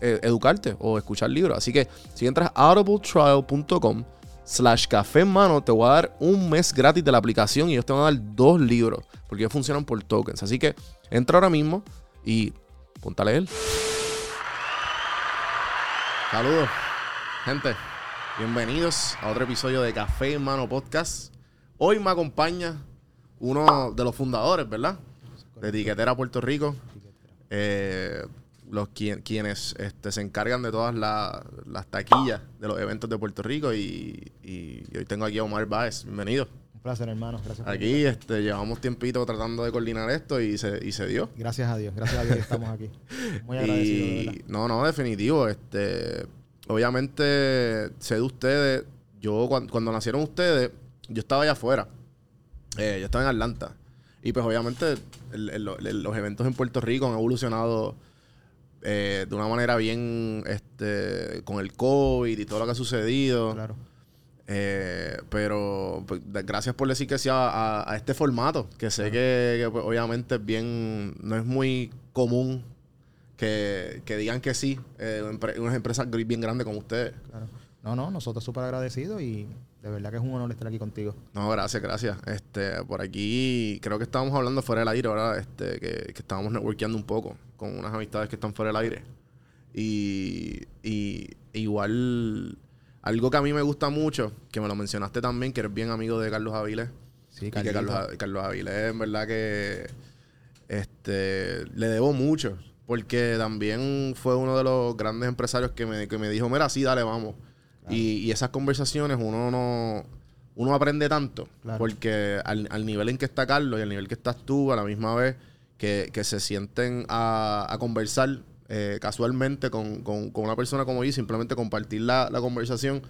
eh, educarte o escuchar libros. Así que si entras a audibletrial.com slash café en mano, te voy a dar un mes gratis de la aplicación y ellos te van a dar dos libros porque ellos funcionan por tokens. Así que entra ahora mismo y ponte a leer. Saludos, gente. Bienvenidos a otro episodio de Café en Mano Podcast. Hoy me acompaña uno de los fundadores, ¿verdad? De Etiquetera Puerto Rico. Eh, los quienes este, se encargan de todas las taquillas de los eventos de Puerto Rico y, hoy tengo aquí a Omar Baez. Bienvenido. Un placer, hermano. Gracias. Aquí este, llevamos tiempito tratando de coordinar esto y se, y se dio. Gracias a Dios, gracias a Dios que estamos aquí. Muy agradecido. no, no, definitivo. Este, obviamente sé de ustedes. Yo cuando, nacieron ustedes, yo estaba allá afuera. Eh, yo estaba en Atlanta. Y pues obviamente los eventos en Puerto Rico han evolucionado eh, de una manera bien este, con el COVID y todo lo que ha sucedido. Claro. Eh, pero pues, gracias por decir que sea a, este formato, que sé que, pues, obviamente es bien, no es muy común que, digan que sí, eh, unas empresas bien grandes como ustedes. Claro. No, no, nosotros súper agradecidos y de verdad que es un honor estar aquí contigo. No, gracias, gracias. Este, por aquí creo que estábamos hablando fuera del aire ahora, este, que, que estábamos networkeando un poco con unas amistades que están fuera del aire. Y, y igual, algo que a mí me gusta mucho, que me lo mencionaste también, que eres bien amigo de Carlos Avilés. Sí, que Carlos, Carlos Avilés, en verdad que este, le debo mucho. Porque también fue uno de los grandes empresarios que me, que me dijo, mira, sí, dale, vamos. Y, esas conversaciones uno no uno aprende tanto. Porque al, nivel en que está Carlos y al nivel que estás tú, a la misma vez que, se sienten a, conversar eh, casualmente con, una persona como yo simplemente compartir la, conversación,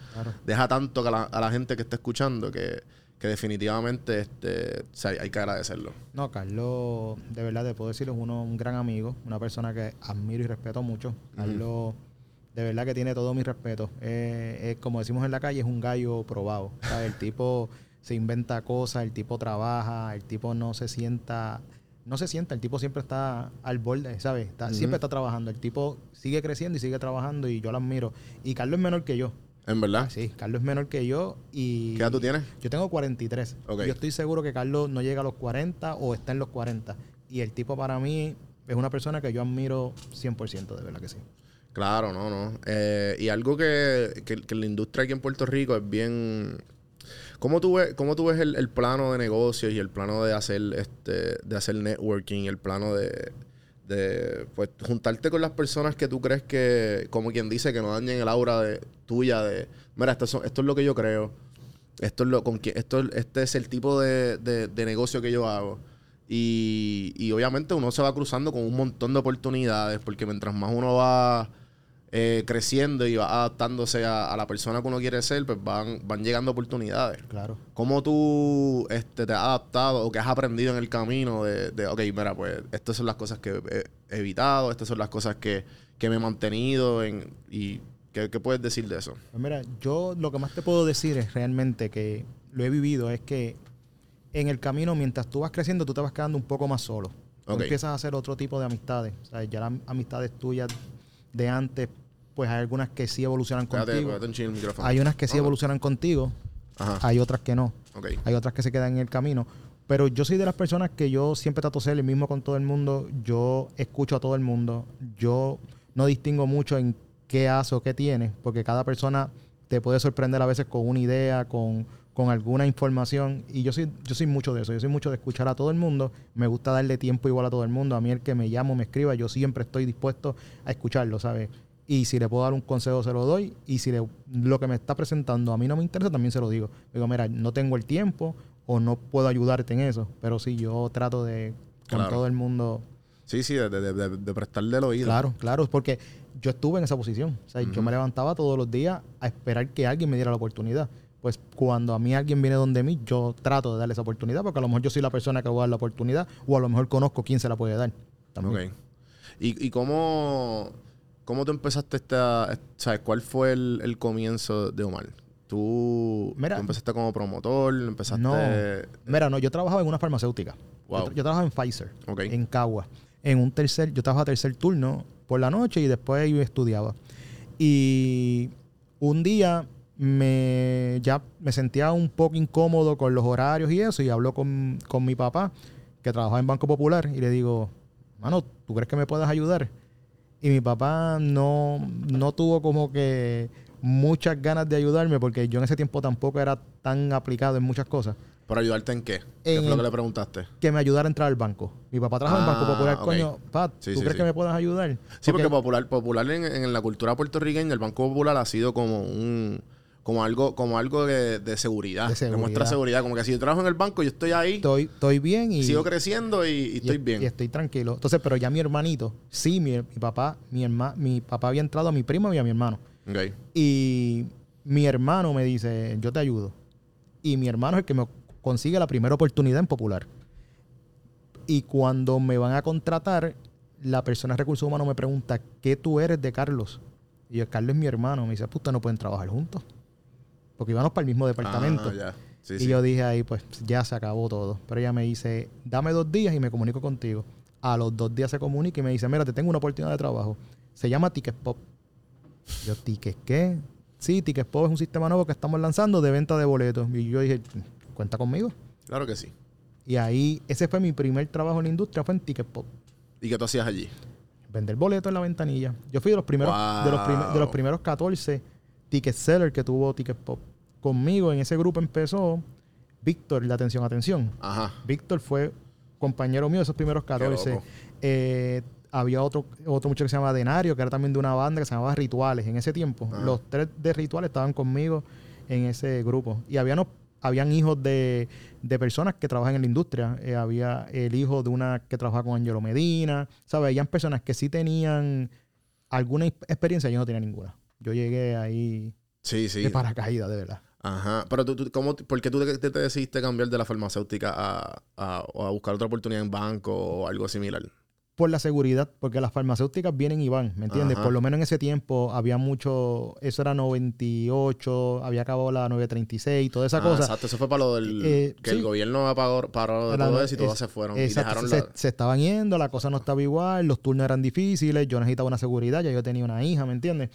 deja tanto a la, gente que está escuchando que, definitivamente este, hay, que agradecerlo. No, Carlos, de verdad te puedo decir, es uno, un gran amigo, una persona que admiro y respeto mucho. Carlos de verdad que tiene todo mi respeto. Eh, como decimos en la calle, es un gallo probado. El tipo se inventa cosas, el tipo trabaja, el tipo no se sienta, no se sienta, el tipo siempre está al borde, ¿sabes? Siempre está trabajando. El tipo sigue creciendo y sigue trabajando y yo lo admiro. Y Carlos es menor que yo. ¿En verdad? Sí, Carlos es menor que yo y... ¿Qué edad tú tienes? Yo tengo 43. Yo estoy seguro que Carlos no llega a los 40 o está en los 40. Y el tipo para mí es una persona que yo admiro 100%, de verdad que sí. Claro, no, no. Eh, y algo que, que, la industria aquí en Puerto Rico es bien... ¿Cómo tú ves, cómo tú ves el, plano de negocios y el plano de hacer este de hacer networking, el plano de, de pues juntarte con las personas que tú crees que, como quien dice, que no dañen el aura de, tuya de, mira, esto, esto es lo que yo creo, esto es lo con esto este es el tipo de, de negocio que yo hago. Y, y, obviamente uno se va cruzando con un montón de oportunidades, porque mientras más uno va eh, creciendo y va adaptándose a, la persona que uno quiere ser, pues van, van llegando oportunidades. Claro. ¿Cómo tú este, te has adaptado o qué has aprendido en el camino de, de, ok, mira, pues estas son las cosas que he evitado, estas son las cosas que, me he mantenido en, y ¿qué, puedes decir de eso? Pues mira, yo lo que más te puedo decir es realmente que lo he vivido, es que en el camino, mientras tú vas creciendo, tú te vas quedando un poco más solo. Tú empiezas a hacer otro tipo de amistades. O sea, ya las amistades tuyas de antes, pues hay algunas que sí evolucionan contigo. pégate un chin el micrófono. Hay unas que sí Ajá. evolucionan contigo, Ajá. hay otras que no. Ok. Hay otras que se quedan en el camino. Pero yo soy de las personas que yo siempre trato de ser el mismo con todo el mundo. Yo escucho a todo el mundo. Yo no distingo mucho en qué hace o qué tiene, porque cada persona te puede sorprender a veces con una idea, con, con alguna información. Y yo soy, yo soy mucho de eso. Yo soy mucho de escuchar a todo el mundo. Me gusta darle tiempo igual a todo el mundo. A mí el que me llama o me escriba, yo siempre estoy dispuesto a escucharlo, ¿sabes? Y si le puedo dar un consejo, se lo doy. Y si le- lo que me está presentando a mí no me interesa, también se lo digo. Digo, mira, no tengo el tiempo o no puedo ayudarte en eso. Pero sí, yo trato de con Claro. todo el mundo. Sí, sí, de, de, de, de prestarle el oído. Claro, claro, porque yo estuve en esa posición. O sea, yo me levantaba todos los días a esperar que alguien me diera la oportunidad. Pues cuando a mí alguien viene donde mí, yo trato de darle esa oportunidad, porque a lo mejor yo soy la persona que va a dar la oportunidad, o a lo mejor conozco quién se la puede dar. También. Ok. ¿Y, y cómo, cómo tú empezaste esta... ¿Sabes? ¿Cuál fue el, el comienzo de Omar? ¿Tú, Mira. tú empezaste como promotor? ¿Empezaste...? No. Mira, no, yo trabajaba en una farmacéutica. Wow. Yo, yo trabajaba en Pfizer, Ok. en Cagua. En un tercer, yo trabajaba tercer turno por la noche y después yo estudiaba. Y un día me ya me sentía un poco incómodo con los horarios y eso, y hablo con, con mi papá, que trabajaba en Banco Popular, y le digo, mano, ¿tú crees que me puedas ayudar? Y mi papá no, no tuvo como que muchas ganas de ayudarme porque yo en ese tiempo tampoco era tan aplicado en muchas cosas. ¿Para ayudarte en qué? ¿Qué En fue lo que le preguntaste? Que me ayudara a entrar al banco. Mi papá trabaja en Ah, Banco Popular, ok. coño. Pat, ¿tú sí, crees sí. que me puedas ayudar? Sí, porque popular, popular en, en la cultura puertorriqueña, el Banco Popular ha sido como un... Como algo, como algo de, de seguridad. Que muestra seguridad. Como que si yo trabajo en el banco, yo estoy ahí, estoy, estoy bien y, sigo creciendo y, y y- estoy bien. y estoy tranquilo. Entonces, pero ya mi hermanito, sí, mi, mi papá, mi herma, mi papá había entrado a mi primo y a mi hermano. Ok. Y mi hermano me dice, yo te ayudo. Y mi hermano es el que me consigue la primera oportunidad en Popular. Y cuando me van a contratar, la persona de recursos humanos me pregunta, ¿qué tú eres de Carlos? Y yo, Carlos es mi hermano. Me dice, puta, no pueden trabajar juntos. Porque íbamos para el mismo departamento. Ah, ya. Sí, y sí. yo dije ahí, pues ya se acabó todo. Pero ella me dice, dame dos días y me comunico contigo. A los dos días se comunica y me dice, mira, te tengo una oportunidad de trabajo. Se llama Ticket Pop. Yo, ¿Ticket qué? Sí, Ticket Pop es un sistema nuevo que estamos lanzando de venta de boletos. Y yo dije, cuenta conmigo. Claro que sí. Y ahí, ese fue mi primer trabajo en la industria, fue en Ticket Pop. ¿Y qué tú hacías allí? Vender boletos en la ventanilla. Yo fui de los primeros, de los, prim- de los Wow. primeros 14 ticket seller que tuvo Ticket Pop. Conmigo en ese grupo empezó Víctor, de atención, atención. Ajá. Víctor fue compañero mío de esos primeros 14. loco. Eh, había otro, otro muchacho que se llamaba Denario, que era también de una banda que se llamaba Rituales en ese tiempo. Ajá. Los tres de Rituales estaban conmigo en ese grupo. Y habían, habían hijos de, de personas que trabajan en la industria. Eh, había el hijo de una que trabajaba con Angelo Medina. ¿Sabes? Habían personas que sí tenían alguna experiencia, yo no tenía ninguna. Yo llegué ahí Sí, sí. de paracaídas, de verdad. Ajá. Pero tú, tú- ¿cómo, ¿por qué tú te, te- te decidiste cambiar de la farmacéutica a, a, a buscar otra oportunidad en banco o algo similar? por la seguridad, porque las farmacéuticas vienen y van, ¿me entiendes? Ajá. Por lo menos en ese tiempo había mucho, eso era 98, había acabado la 936, toda esa Ah, cosa. Exacto, eso fue para lo del Eh, que sí. el gobierno apagó, paró de La- todo eso y todas es- se fueron. Exacto, y dejaron se, la. se estaban yendo, la cosa no estaba igual, los turnos eran difíciles, yo necesitaba una seguridad, ya yo tenía una hija, ¿me entiendes?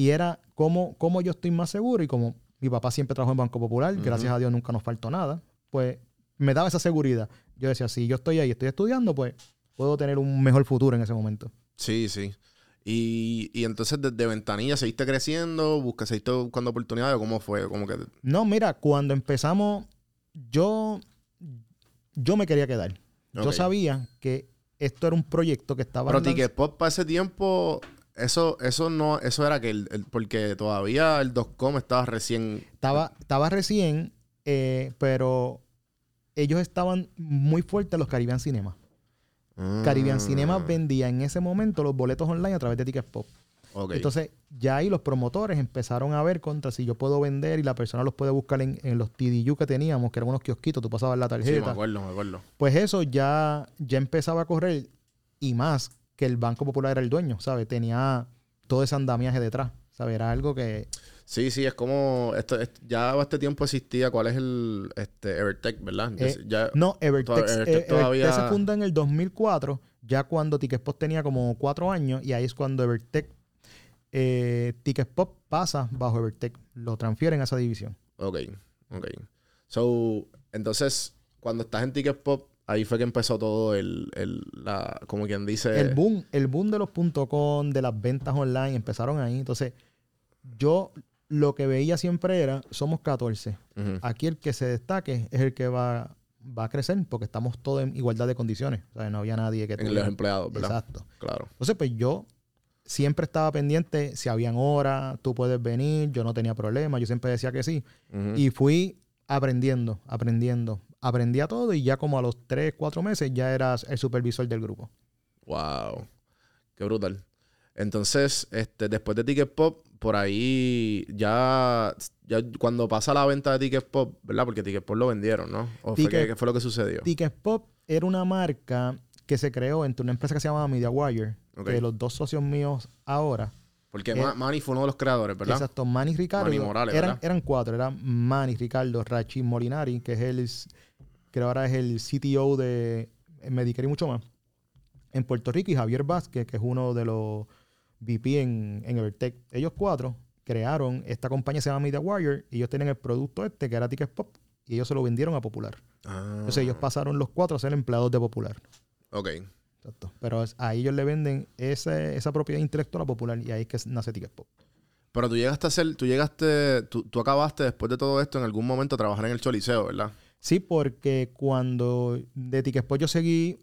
Y era como, como yo estoy más seguro y como mi papá siempre trabajó en Banco Popular, gracias a Dios nunca nos faltó nada, pues me daba esa seguridad. Yo decía, si yo estoy ahí, estoy estudiando, pues puedo tener un mejor futuro en ese momento. Sí, sí. Y, y entonces desde ventanilla seguiste creciendo, busca, seguiste buscando oportunidades, ¿cómo fue? Como que. No, mira, cuando empezamos, yo, yo me quería quedar. Yo sabía que esto era un proyecto que estaba... Pero Ticket Pop para ese tiempo, eso, eso no, eso era que el, el- porque todavía el .com estaba recién. Estaba, estaba recién, eh, pero ellos estaban muy fuertes los Caribbean Cinema. Caribbean Ah, Cinema vendía en ese momento los boletos online a través de Ticket Pop. Entonces, ya ahí los promotores empezaron a ver contra si yo puedo vender y la persona los puede buscar en, en los TDU que teníamos, que eran unos kiosquitos, tú pasabas la sí, me tarjeta. acuerdo, me acuerdo. pues eso ya, ya empezaba a correr y más que el Banco Popular era el dueño, ¿sabes? Tenía todo ese andamiaje detrás, ¿sabes? Era algo que... Sí, sí, es como. Esto, es- ya este tiempo existía. ¿Cuál es el. Este, Evertech, ¿verdad? Eh, ya, No, Evertex eh, todavía- Evertex se funda en el 2004, ya cuando Ticketpop tenía como cuatro años, y ahí es cuando Evertech, eh, Ticketpop pasa bajo Evertech, lo transfieren a esa división. Ok, ok. So, entonces, cuando estás en Ticket Pop, ahí fue que empezó todo el. el la, como quien dice. El boom, el boom de los .com, de las ventas online, empezaron ahí. Entonces, yo lo que veía siempre era, somos 14. Ujú. Aquí el que se destaque es el que va, va a crecer, porque estamos todos en igualdad de condiciones. O sea, no había nadie que En tuviera- los empleados, ¿verdad? Exacto. Claro. Entonces, pues yo siempre estaba pendiente si habían horas, tú puedes venir, yo no tenía problema, yo siempre decía que sí. Ujú. Y fui aprendiendo, aprendiendo. Aprendí a todo y ya como a los 3, 4 meses ya eras el supervisor del grupo. Wow. Qué brutal. Entonces, este, después de Ticket Pop, por ahí ya, ya cuando pasa la venta de Ticket Pop, ¿verdad? Porque Ticket Pop lo vendieron, ¿no? ¿O Ticket- qué fue lo que sucedió? Ticket Pop era una marca que se creó entre una empresa que se llamaba MediaWire, Ok. que los dos socios míos ahora, Porque eh, Ma- Manny fue uno de los creadores, ¿verdad? exacto, Manny y Ricardo, Manny Morales, eran, ¿verdad? eran cuatro, eran Manny, Ricardo, Rachi Molinari, que es el, creo ahora es el CTO de Medicare y mucho más, en Puerto Rico, y Javier Vázquez, que es uno de los VP en, en Evertech. Ellos cuatro crearon esta compañía, se llama MediaWire, y ellos tienen el producto este, que era Ticket Pop, y ellos se lo vendieron a Popular. Ah, Entonces ellos pasaron los cuatro a ser empleados de Popular. Ok. Exacto. Pero a ellos le venden ese- esa propiedad intelectual a Popular y ahí es que nace Ticket Pop. Pero tú llegaste a ser, tú llegaste, tú, tú acabaste después de todo esto en algún momento a trabajar en el Choliseo, ¿verdad? Sí, porque cuando de Ticket Pop yo seguí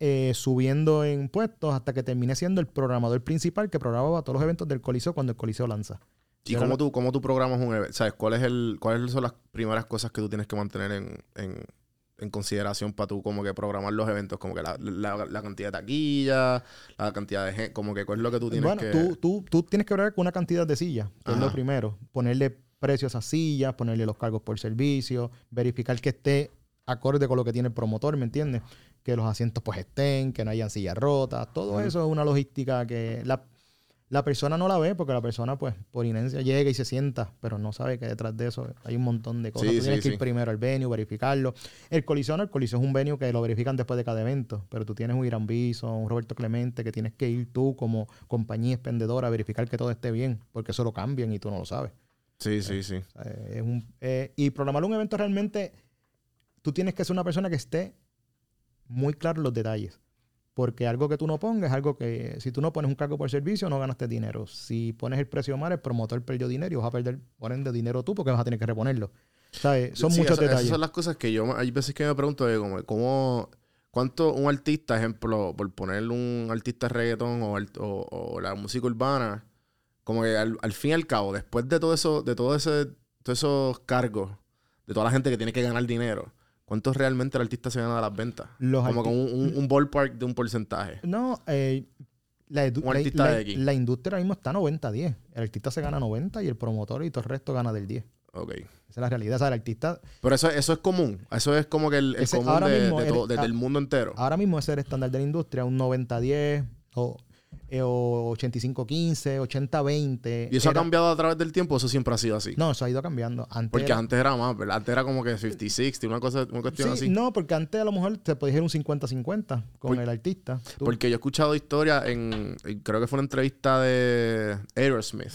eh, subiendo en puestos hasta que terminé siendo el programador principal que programaba todos los eventos del Coliseo cuando el Coliseo lanza. ¿Y cómo tú, cómo tú programas un evento? ¿Sabes? ¿Cuál es el, ¿Cuáles son las primeras cosas que tú tienes que mantener en, en, en consideración para tú como que programar los eventos? Como que la, la- la cantidad de taquillas, la cantidad de gente, como que cuál es lo que tú tienes Bueno, que... tú, tú, tú tienes que ver con una cantidad de sillas, que es lo primero. Ponerle precios a esas sillas, ponerle los cargos por servicio, verificar que esté acorde con lo que tiene el promotor, ¿me entiendes? Que los asientos pues estén, que no hayan sillas rotas. Todo eso es una lógica que la, la persona no la ve porque la persona pues por inercia llega y se sienta, pero no sabe que detrás de eso hay un montón de cosas. Sí, Tú tienes sí, que ir primero al venue, verificarlo. El coliseo no, el coliseo es un venue que lo verifican después de cada evento, pero tú tienes un Irán Bison, un Roberto Clemente, que tienes que ir tú como compañía expendedora a verificar que todo esté bien, porque eso lo cambian y tú no lo sabes. Sí, sí, sí. O sea, es un- eh, y programar un evento realmente, tú tienes que ser una persona que esté muy claro en los detalles. Porque algo que tú no pongas es algo que, si tú no pones un cargo por servicio, no ganaste dinero. Si pones el precio mal, el promotor perdió dinero y vas a perder, por ende, dinero tú porque vas a tener que reponerlo. ¿Sabes? Son Sí, muchos eso- esas detalles. son las cosas que yo... Hay veces que me pregunto de como, cómo... ¿Cuánto un artista, ejemplo, por poner un artista reggaetón o, o- o la música urbana, como que al, al fin y al cabo, después de todo eso, de todo ese, todos esos cargos, de toda la gente que tiene que ganar dinero, ¿cuánto realmente el artista se gana de las ventas? Los como con un, un- un ballpark de un porcentaje. No, eh, la, Un la- artista la- de aquí. la industria ahora mismo está 90-10. El artista se gana 90 y el promotor y todo el resto gana del 10. Ok. Esa es la realidad. O sea, el artista, Pero eso, eso es común. Eso es como que el, el Ese- común de, mismo de todo- el mundo entero. ahora mismo ese es el estándar de la industria, un 90-10 o, eh, o 85-15, 80-20. ¿Y eso ha cambiado a través del tiempo? o Eso siempre ha sido así. No, eso ha ido cambiando. Antes Porque era- antes era más, ¿verdad? Antes era como que 50-60, una, cosa, una cuestión Sí, así. no, porque antes a lo mejor se podía ir un 50-50 con Por- el artista. Tú- Porque yo he escuchado historias en, creo que fue una entrevista de Aerosmith,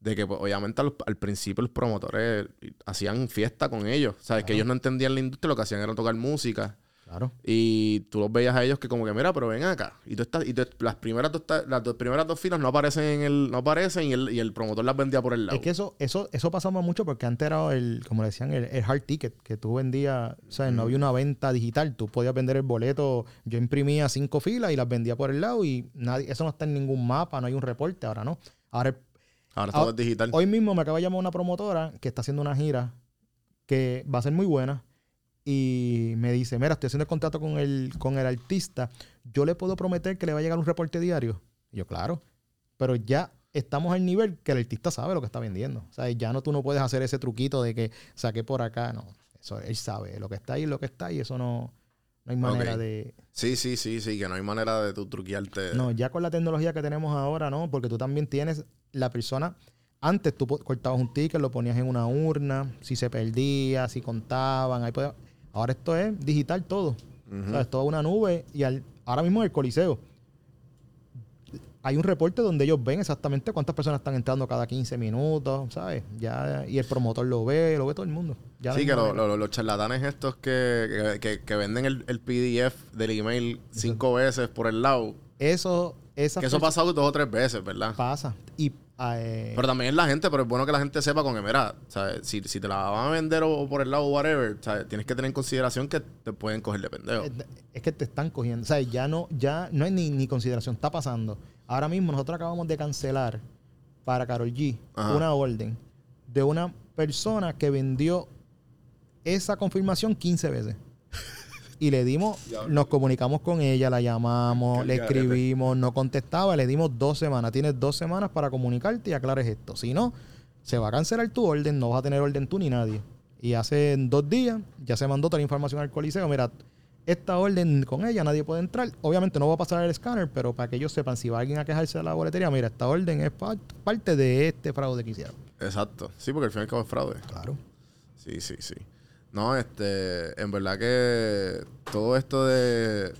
de que pues, obviamente al, al principio los promotores hacían fiesta con ellos. Sabes que Claro. ellos no entendían la industria, lo que hacían era tocar música. Claro. Y tú los veías a ellos que como que, mira, pero ven acá. Y tú estás, y tú- las primeras dos, las dos primeras dos filas no aparecen en el, no aparecen y el, y el promotor las vendía por el lado. Es que eso, eso, eso pasaba mucho porque antes era el, como le decían, el, el hard ticket, que tú vendías, o sea, no había una venta digital, tú podías vender el boleto, yo imprimía cinco filas y las vendía por el lado y nadie, eso no está en ningún mapa, no hay un reporte, ahora no. Ahora, el- Ahora todo ah, es digital. hoy mismo me acaba de llamar una promotora que está haciendo una gira que va a ser muy buena y me dice, mira, estoy haciendo el contrato con el, con el artista, yo le puedo prometer que le va a llegar un reporte diario. Y yo, claro, pero ya estamos al nivel que el artista sabe lo que está vendiendo. O sea, ya no tú no puedes hacer ese truquito de que saqué por acá, no. Eso él sabe lo que está ahí, lo que está y eso no, no hay manera de... Sí, sí, sí, sí, que no hay manera de tú truquearte. No, ya con la tecnología que tenemos ahora, no, porque tú también tienes la persona. Antes tú cortabas un ticket, lo ponías en una urna, si se perdía, si contaban, ahí podía- Ahora esto es digital todo. O sea, es toda una nube y al- ahora mismo en el Coliseo hay un reporte donde ellos ven exactamente cuántas personas están entrando cada 15 minutos, ¿sabes? Ya, y el promotor lo ve, lo ve todo el mundo. Ya sí, que lo- lo- los charlatanes estos que, que, venden el, el PDF del email cinco veces por el lado. Eso, esas Que eso ha pasado dos o tres veces, ¿verdad? pasa. Y eh, Pero también es la gente, pero es bueno que la gente sepa con que, mira, ¿sabes? Si, si te la van a vender o, o por el lado o whatever, ¿sabes? tienes que tener en consideración que te pueden coger de pendejo. es, es que te están cogiendo. O sea, ya no, ya no hay ni, ni consideración. Está pasando. Ahora mismo nosotros acabamos de cancelar para Carol G Ajá. una orden de una persona que vendió esa confirmación 15 veces. Y le dimos, nos comunicamos con ella, la llamamos, le escribimos, no contestaba, le dimos dos semanas. Tienes dos semanas para comunicarte y aclares esto. Si no, se va a cancelar tu orden, no vas a tener orden tú ni nadie. Y hace dos días ya se mandó toda la información al coliseo. Mira, esta orden con ella nadie puede entrar. Obviamente no va a pasar el escáner, pero para que ellos sepan, si va alguien a quejarse de la boletería, mira, esta orden es pa- parte de este fraude que hicieron. Exacto. Sí, porque al fin y al cabo es fraude. Claro. Sí, sí, sí. No, este, en verdad que todo esto de,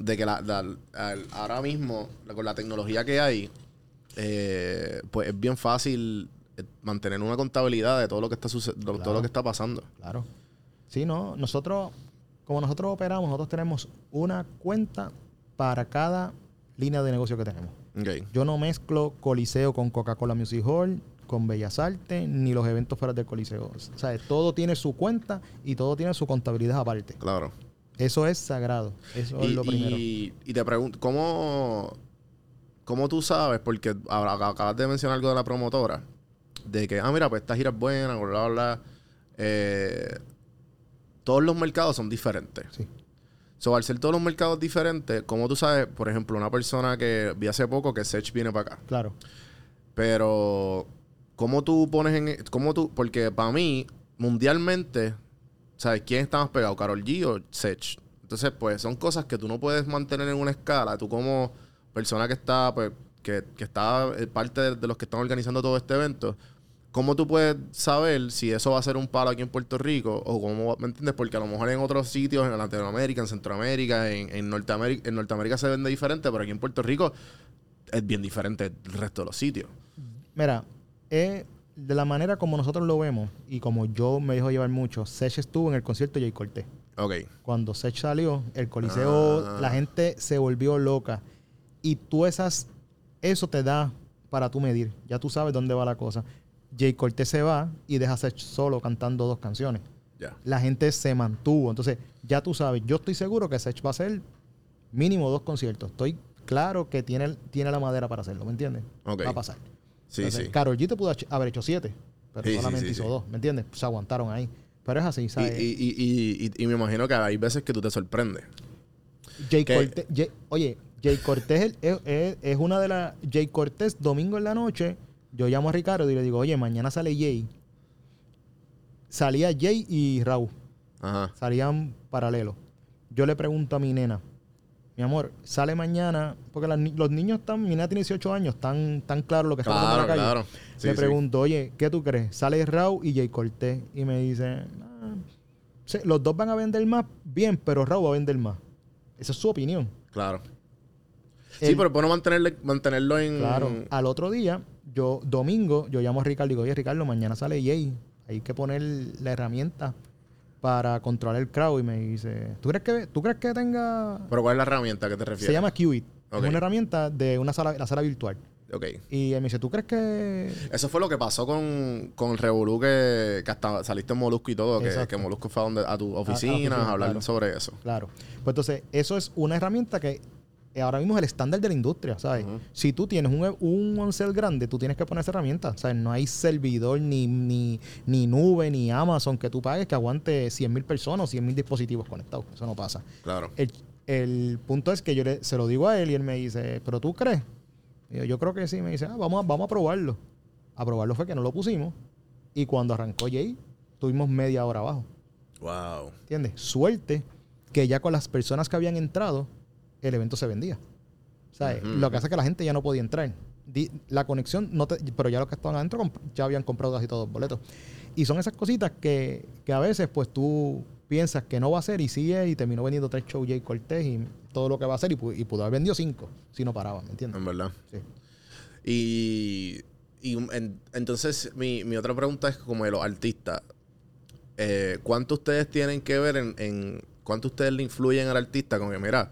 de que la, la- al- ahora mismo, con la tecnología que hay, eh, pues es bien fácil eh, mantener una contabilidad de todo lo que está todo lo que está pasando. Claro. Sí, no, nosotros, como nosotros operamos, nosotros tenemos una cuenta para cada línea de negocio que tenemos. Ok. Yo no mezclo Coliseo con Coca-Cola Music Hall, con Bellas Artes, ni los eventos fuera del Coliseo. O sea, todo tiene su cuenta y todo tiene su contabilidad aparte. Claro. Eso es sagrado. Eso es lo primero. y- y te pregunto, ¿cómo, ¿cómo tú sabes? Porque acabas de mencionar algo de la promotora. De que, ah, mira, pues esta gira es buena, bla, bla, bla. Eh, todos los mercados son diferentes. Sí. So, al ser todos los mercados diferentes, ¿cómo tú sabes, por ejemplo, una persona que vi hace poco que Sech viene para acá? Claro. Pero, ¿cómo tú pones en... ¿Cómo tú...? Porque para mí, mundialmente, ¿sabes? ¿Quién está más pegado? ¿Carol G o Sech? Entonces, pues, son cosas que tú no puedes mantener en una escala. Tú como persona que está, pues, que, que está eh, parte de, de los que están organizando todo este evento, ¿cómo tú puedes saber si eso va a ser un palo aquí en Puerto Rico? O cómo, ¿me entiendes? Porque a lo mejor en otros sitios, en Latinoamérica, en Centroamérica, en, en Norteamérica, en Norteamérica se vende diferente, pero aquí en Puerto Rico es bien diferente del resto de los sitios. Mira, eh, de la manera como nosotros lo vemos y como yo me dejo llevar mucho, Sech estuvo en el concierto de Jay Cortés. Ok. Cuando Sech salió, el coliseo, Ah. la gente se volvió loca. Y tú esas, eso te da para tú medir. Ya tú sabes dónde va la cosa. Jay Cortés se va y deja a Sech solo cantando dos canciones. Ya. La gente se mantuvo. Entonces, ya tú sabes, yo estoy seguro que Sech va a hacer mínimo dos conciertos. Estoy claro que tiene, tiene la madera para hacerlo, ¿me entiendes? Ok. Va a pasar. Sí, Entonces, sí. Karol G te pudo haber hecho siete, pero Sí, solamente sí, hizo dos, ¿me entiendes? Se aguantaron ahí. Pero es así, Y, ¿sabes? y, y, y, y- me imagino que hay veces que tú te sorprendes. Jay que- Cortés, Jay- oye, Jay Cortés es, es- es una de las. Jay Cortés, domingo en la noche, yo llamo a Ricardo y le digo, oye, mañana sale Jay. Salía Jay y Raúl, Ajá. salían paralelos. Yo le pregunto a mi nena, mi amor, sale mañana, porque los niños están, mi nena tiene 18 años, están tan claro lo que está pasando Claro, en la calle. claro. Sí, le sí. pregunto, oye, ¿qué tú crees? Sale Raúl y Jay Cortés. Y me dice, "Ah, sí, los dos van a vender más, bien, pero Raúl va a vender más. Esa es su opinión. Claro. sí, pero bueno mantenerle, mantenerlo en. Claro. Al otro día, yo, domingo, yo llamo a Ricardo y digo, oye, Ricardo, mañana sale Jay. Hay que poner la herramienta para controlar el crowd. Y me dice, ¿tú crees que, ¿tú crees que tenga...? Pero ¿cuál es la herramienta a que te refieres? Se llama. Ok. Es una herramienta de una sala, la sala virtual. Ok. Y él me dice, ¿tú crees que...? Eso fue lo que pasó con, con el Revolú que, que hasta saliste en Molusco y todo, que, que Molusco fue a, donde, a tu oficina oficina, a hablar claro. sobre eso. Claro. Pues entonces, eso es una herramienta que ahora mismo es el estándar de la industria, ¿sabes? Si tú tienes un, un OneCell grande, tú tienes que poner esa herramienta. Sea, no hay servidor, ni, ni, ni nube, ni Amazon que tú pagues que aguante 100 mil personas o 100 mil dispositivos conectados. Eso no pasa. Claro. El, el punto es que yo le- se lo digo a él y él me dice, ¿pero tú crees? Y yo, yo creo que sí. Me dice, ah, vamos, a, vamos a probarlo. A probarlo fue que no lo pusimos. Y cuando arrancó Jay, tuvimos media hora abajo. Wow. ¿Entiendes? Suerte que ya con las personas que habían entrado, el evento se vendía. ¿Sabes? Lo que hace es que la gente ya no podía entrar. la conexión, no te- pero ya los que estaban adentro ya habían comprado casi todos los boletos. Y son esas cositas que, que a veces pues tú piensas que no va a ser y sigue y terminó vendiendo tres shows Jay Cortés y todo lo que va a hacer y, pu- y pudo haber vendido cinco si no paraba, ¿me entiendes? En verdad. Sí. Y, y en- entonces mi, mi otra pregunta es como de los artistas. Eh, ¿Cuánto ustedes tienen que ver en, en cuánto ustedes le influyen al artista? Como que, mira,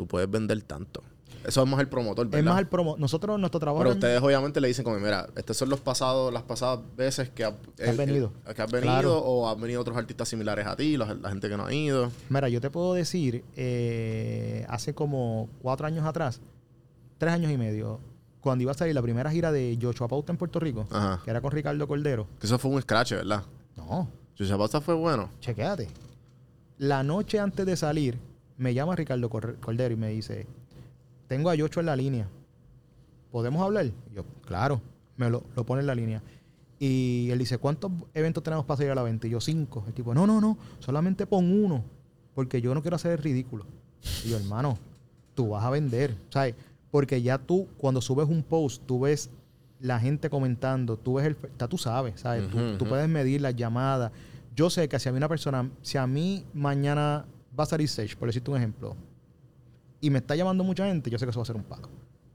tú puedes vender tanto. Eso es más el promotor, ¿verdad? Es más el promo. Nosotros, nuestro trabajo... Pero es- ustedes obviamente le dicen como, mira, estos son los pasados, las pasadas veces que, ha- has venido. que has venido Claro. o han venido otros artistas similares a ti, la, la gente que no ha ido. Mira, yo te puedo decir, eh, hace como cuatro años atrás, tres años y medio, cuando iba a salir la primera gira de Joshua Pauta en Puerto Rico, Ajá. que era con Ricardo Cordero. Que eso fue un scratch, ¿verdad? No, Chucha Pauta fue bueno. chequéate. La noche antes de salir, me llama Ricardo Cor- Cordero y me dice, tengo a Yocho en la línea. ¿Podemos hablar? Y yo, claro, me lo, lo pone en la línea. Y él dice, ¿cuántos eventos tenemos para salir a la venta? Y yo, cinco. El tipo, no, no, no, solamente pon uno, porque yo no quiero hacer el ridículo. Y yo, hermano, tú vas a vender, ¿sabes? Porque ya tú, cuando subes un post, tú ves la gente comentando, tú ves el... Ya tú sabes, ¿sabes? Tú- puedes medir las llamadas. Yo sé que si a mí una persona, si a mí mañana va a salir Sage, por decirte un ejemplo, y me está llamando mucha gente, yo sé que eso va a ser un palo.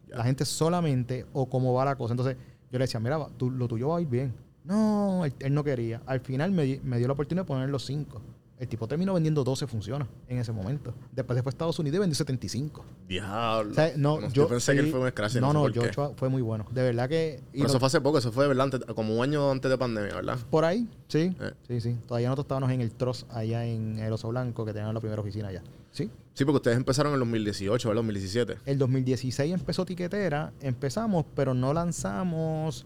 Ya. La gente solamente, o cómo va la cosa. Entonces, yo le decía, mira, tú- lo tuyo va a ir bien. No, él, él no quería. Al final me, me dio la oportunidad de poner los cinco. El tipo terminó vendiendo 12 funciones en ese momento. Después fue a Estados Unidos y vendió 75. Diablo. O sea, no, No, yo, yo pensé que él fue un scratch No, no no, qué. Joshua fue muy bueno. De verdad que... Pero no- eso fue hace poco, eso fue, ¿verdad? Antes- como un año antes de pandemia, ¿verdad? Por ahí, sí. Eh. Sí, sí. Todavía nosotros estábamos en el Tross allá en el Oso Blanco, que tenían la primera oficina allá. Sí. Sí, porque ustedes empezaron en el 2018, ¿verdad? 2017. El 2016 empezó Tiquetera, empezamos, pero no lanzamos.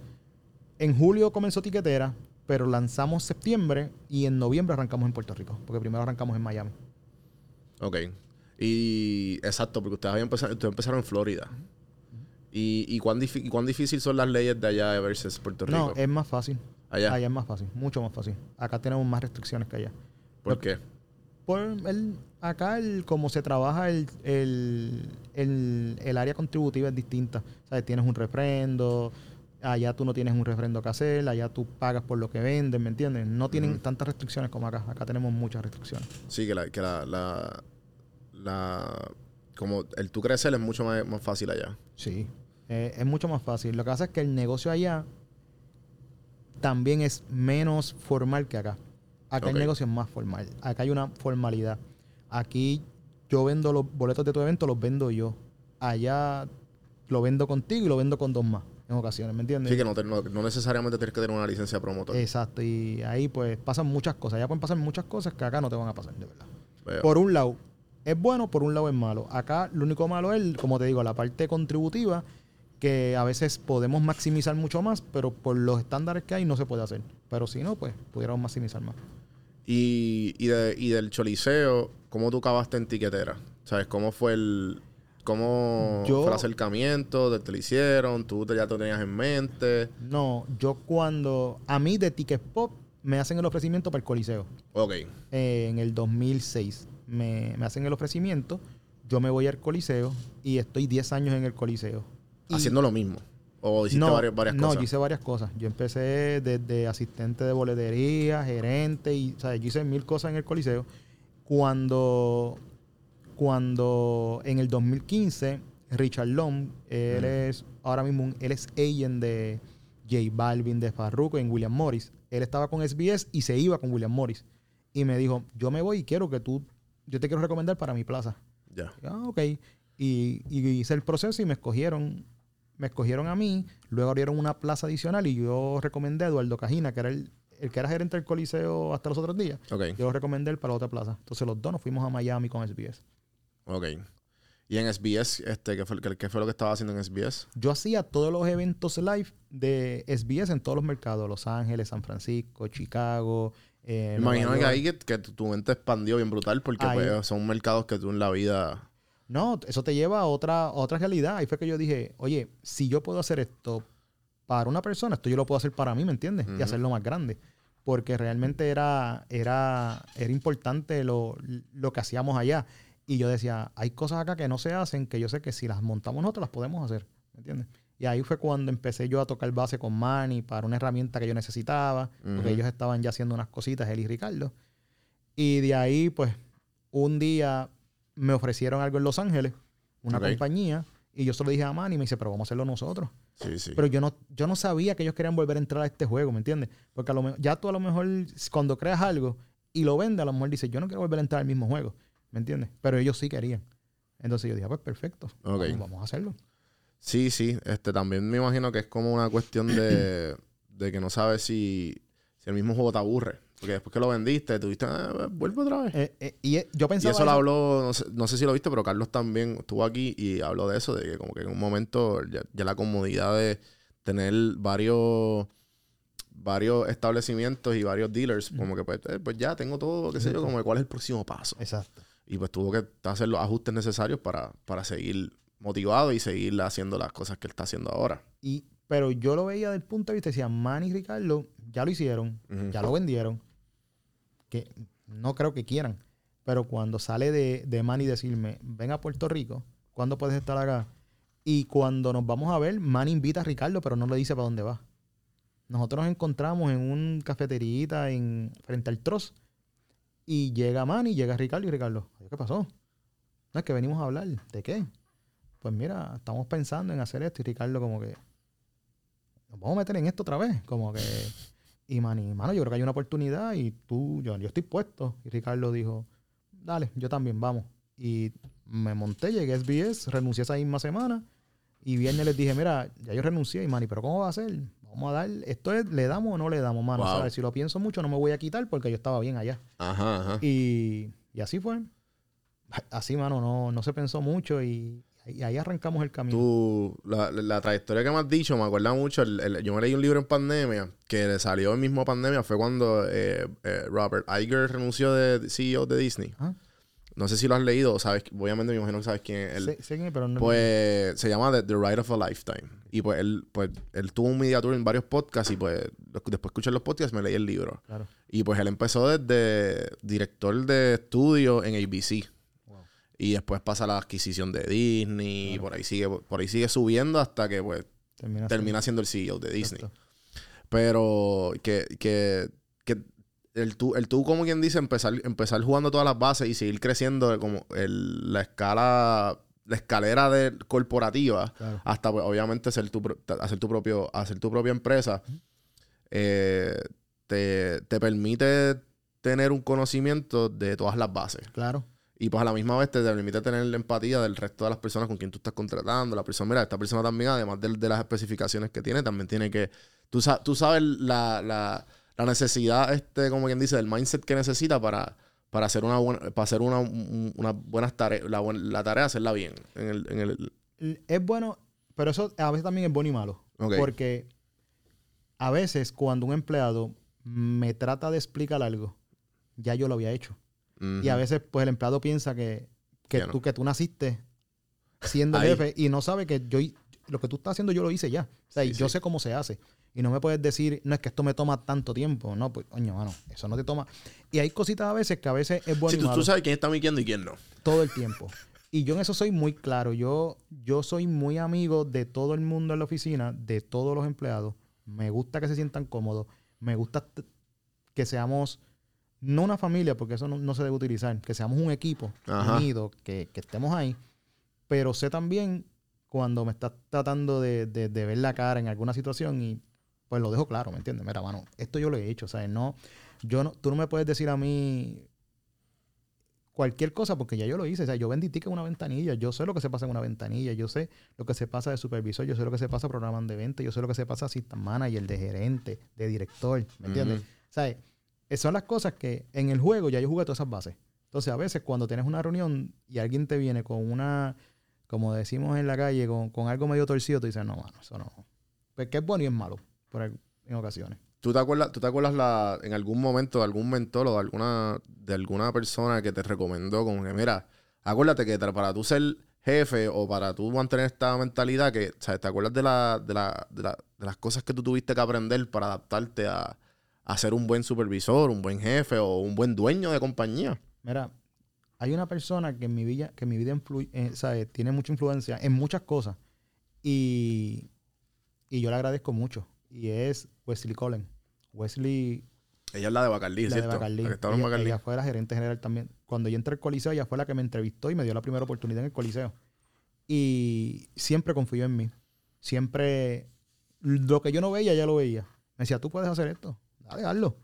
En julio comenzó Tiquetera, pero lanzamos septiembre y en noviembre arrancamos en Puerto Rico, porque primero arrancamos en Miami. Ok. Y exacto, porque ustedes, habían empezado, ustedes empezaron en Florida. ¿Y, y, cuán y cuán difícil son las leyes de allá versus Puerto Rico? No, es más fácil. allá. Allá es más fácil, mucho más fácil. Acá tenemos más restricciones que allá. ¿Por lo- qué? Por el, acá, el, como se trabaja el, el, el, el área contributiva es distinta. ¿Sabes? Tienes un refrendo, allá tú no tienes un refrendo que hacer, allá tú pagas por lo que vendes, ¿me entiendes? No tienen tantas restricciones como acá. Acá tenemos muchas restricciones. Sí, que la, que la, la, la- como el tú crecer es mucho más, más fácil allá. Sí. Eh, es mucho más fácil. Lo que pasa es que el negocio allá también es menos formal que acá. Acá el negocio es más formal. Acá hay una formalidad. Aquí yo vendo los boletos de tu evento, los vendo yo. Allá lo vendo contigo y lo vendo con dos más en ocasiones, ¿me entiendes? Sí, que no, te- no, no necesariamente tienes que tener una licencia de promotor. Exacto. Y ahí pues pasan muchas cosas. Allá pueden pasar muchas cosas que acá no te van a pasar, de verdad. Veo. Por un lado, es bueno, por un lado es malo. Acá lo único malo es, como te digo, la parte contributiva, que a veces podemos maximizar mucho más, pero por los estándares que hay no se puede hacer. Pero si no, pues pudiéramos maximizar más. Y, y, de- y del choliseo, ¿cómo tú acabaste en tiquetera? ¿Sabes? ¿Cómo fue el... ¿Cómo Yo- fue el acercamiento? ¿Te, te lo hicieron? ¿Tú te- ya te tenías en mente? No, yo cuando... A mí de Ticket Pop me hacen el ofrecimiento para el Coliseo. Ok. eh, en el 2006. Me, me hacen el ofrecimiento, yo me voy al Coliseo y estoy 10 años en el Coliseo. Y- Haciendo lo mismo. ¿O hiciste no, varias, varias no, cosas? yo hice varias cosas. Yo empecé desde asistente de boletería, gerente, y o sea, yo hice mil cosas en el Coliseo. Cuando, cuando en el 2015, Richard Long, él Mm. es ahora mismo, él es agent de J Balvin, de Farruko en William Morris. Él estaba con SBS y se iba con William Morris. Y me dijo, yo me voy y quiero que tú, yo te quiero recomendar para mi plaza. Ya. Ah, ok. Y, y hice el proceso y me escogieron. Me escogieron a mí. Luego abrieron una plaza adicional y yo recomendé a Eduardo Cajina, que era el, el que era gerente del Coliseo hasta los otros días. Ok. Yo lo recomendé para la otra plaza. Entonces los dos nos fuimos a Miami con SBS. Ok. ¿Y en SBS, este, qué fue, qué, qué fue lo que estaba haciendo en SBS? Yo hacía todos los eventos live de SBS en todos los mercados. Los Ángeles, San Francisco, Chicago. Eh, imagino que ahí que, que tu tu mente expandió bien brutal porque pues, son mercados que tú en la vida... No, eso te lleva a otra, a otra realidad. Ahí fue que yo dije, oye, si yo puedo hacer esto para una persona, esto yo lo puedo hacer para mí, ¿me entiendes? Y hacerlo más grande. Porque realmente era, era, era importante lo, lo que hacíamos allá. Y yo decía, hay cosas acá que no se hacen que yo sé que si las montamos nosotros las podemos hacer, ¿me entiendes? Y ahí fue cuando empecé yo a tocar base con Manny para una herramienta que yo necesitaba, porque ellos estaban ya haciendo unas cositas, él y Ricardo. Y de ahí, pues, un día me ofrecieron algo en Los Ángeles, una compañía, y yo se lo dije a Manny y me dice, pero vamos a hacerlo nosotros. Sí, sí. Pero yo no, yo no sabía que ellos querían volver a entrar a este juego, ¿me entiendes? Porque a lo ya tú a lo mejor, cuando creas algo y lo vendes, a lo mejor dices, yo no quiero volver a entrar al mismo juego, ¿me entiendes? Pero ellos sí querían. Entonces yo dije, ah, pues perfecto, vamos, vamos a hacerlo. Sí, sí. Este, también me imagino que es como una cuestión de, de que no sabes si, si el mismo juego te aburre. Porque después que lo vendiste, tuviste, ah, vuelve otra vez. Eh, eh, y eh, yo Y pensaba... eso lo habló, no sé, no sé si lo viste, pero Carlos también estuvo aquí y habló de eso, de que como que en un momento ya, ya la comodidad de tener varios varios establecimientos y varios dealers, como que pues, eh, pues ya tengo todo, qué sé yo, como que cuál es el próximo paso. Exacto. Y pues tuvo que hacer los ajustes necesarios para, para seguir motivado y seguir haciendo las cosas que él está haciendo ahora. Y, pero yo lo veía del punto de vista, decía, Manny y Ricardo ya lo hicieron, ya lo vendieron, que no creo que quieran. Pero cuando sale de, de Manny decirme, ven a Puerto Rico, ¿cuándo puedes estar acá? Y cuando nos vamos a ver, Manny invita a Ricardo, pero no le dice para dónde va. Nosotros nos encontramos en un cafeterita en, frente al Troz. Y llega Manny, llega Ricardo y Ricardo, ¿qué pasó? No es que venimos a hablar. ¿De qué? Pues mira, estamos pensando en hacer esto. Y Ricardo como que, nos vamos a meter en esto otra vez. Como que, y Manny, mano, yo creo que hay una oportunidad y tú, yo, yo estoy puesto. Y Ricardo dijo, dale, yo también, vamos. Y me monté, llegué a SBS, renuncié esa misma semana. Y viernes les dije, mira, ya yo renuncié. Y Manny, ¿pero cómo va a ser? Vamos a dar, esto es, ¿le damos o no le damos, mano? Wow. ¿Sabes? Si lo pienso mucho, no me voy a quitar porque yo estaba bien allá. Ajá, ajá. Y, y así fue. Así, mano, no, no se pensó mucho y, y ahí arrancamos el camino. Tú, la, la- trayectoria que me has dicho me acuerda mucho. el- el- yo me leí un libro en pandemia que le salió el mismo pandemia. Fue cuando eh, eh, Robert Iger renunció de CEO de Disney. Ajá. No sé si lo has leído, sabes, obviamente me imagino que sabes quién es sé quién es, pero no- Pues se llama The, The Ride of a Lifetime. Y pues él, pues él tuvo un media tour en varios podcasts y pues después de escuchar los podcasts me leí el libro. Claro. Y pues él empezó desde director de estudio en ABC. Wow. Y después pasa la adquisición de Disney y por ahí sigue, por ahí sigue subiendo hasta que pues Termina, termina siendo el CEO de Disney. Exacto. Pero que, que, que el tú, el tú, como quien dice, empezar, empezar jugando todas las bases y seguir creciendo como el- la escala, la escalera de corporativa, Claro. hasta pues, obviamente ser tu, hacer tu propio, hacer tu propia empresa, eh, te, te permite tener un conocimiento de todas las bases. Claro. Y pues a la misma vez te permite tener la empatía del resto de las personas con quien tú estás contratando. La persona, mira, esta persona también, además de, de las especificaciones que tiene, también tiene que. Tú, sa- tú sabes la, la, la necesidad, este, como quien dice, del mindset que necesita para, para hacer una buena, para hacer una, un- una buenas tareas, la, la tarea hacerla bien. En el, en el, Es bueno, pero eso a veces también es bueno y malo. Porque a veces cuando un empleado me trata de explicar algo, ya yo lo había hecho. Y a veces, pues, el empleado piensa que, que, no. tú, que tú naciste siendo jefe y no sabe que yo lo que tú estás haciendo yo lo hice ya. O sea, y Sí, yo sí. sé cómo se hace. Y no me puedes decir, no es que esto me toma tanto tiempo. No, pues, coño, mano, eso no te toma. Y hay cositas a veces que a veces es bueno Sí, tú, tú sabes quién está mintiendo y quién no. todo el tiempo. Y yo en eso soy muy claro. Yo, yo soy muy amigo de todo el mundo en la oficina, de todos los empleados. Me gusta que se sientan cómodos. Me gusta que seamos, no una familia, porque eso no, no se debe utilizar, que seamos un equipo Ajá. unido, que, que estemos ahí. Pero sé también cuando me estás tratando de, de- de ver la cara en alguna situación y pues lo dejo claro, ¿me entiendes? Mira, mano, esto yo lo he hecho, ¿sabes? No, yo no, tú no me puedes decir a mí cualquier cosa porque ya yo lo hice. O sea, yo vendí tickets en una ventanilla. Yo sé lo que se pasa en una ventanilla. Yo sé lo que se pasa de supervisor. Yo sé lo que se pasa programando de venta. Yo sé lo que se pasa assistant manager, de gerente, de director. ¿Me entiendes? Eh, son las cosas que en el juego ya yo jugué todas esas bases. Entonces, a veces cuando tienes una reunión y alguien te viene con una, como decimos en la calle, con, con algo medio torcido, tú dices, no, mano, eso no. Porque es bueno y es malo por, en ocasiones. ¿Tú te acuerdas, tú te acuerdas la, en algún momento de algún mentor o de alguna, de alguna persona que te recomendó como que, mira, acuérdate que para tú ser jefe o para tú mantener esta mentalidad que, ¿sabes? ¿Te acuerdas de, la, de, la, de, la- de las cosas que tú tuviste que aprender para adaptarte a, a ser un buen supervisor, un buen jefe o un buen dueño de compañía? Mira, hay una persona que en mi vida, que en mi vida influ- eh, sabe, tiene mucha influencia en muchas cosas. Y y yo le agradezco mucho. Y es Wesley Cullen. Wesley Ella es la de Bacardí, la de ¿cierto? Bacardí. La que estaba en Ella, Bacardí. ella fue la gerente general también. Cuando yo entré al Coliseo, ella fue la que me entrevistó y me dio la primera oportunidad en el Coliseo. Y siempre confió en mí. Siempre lo que yo no veía, ella lo veía. Me decía, tú puedes hacer esto, dale, hazlo.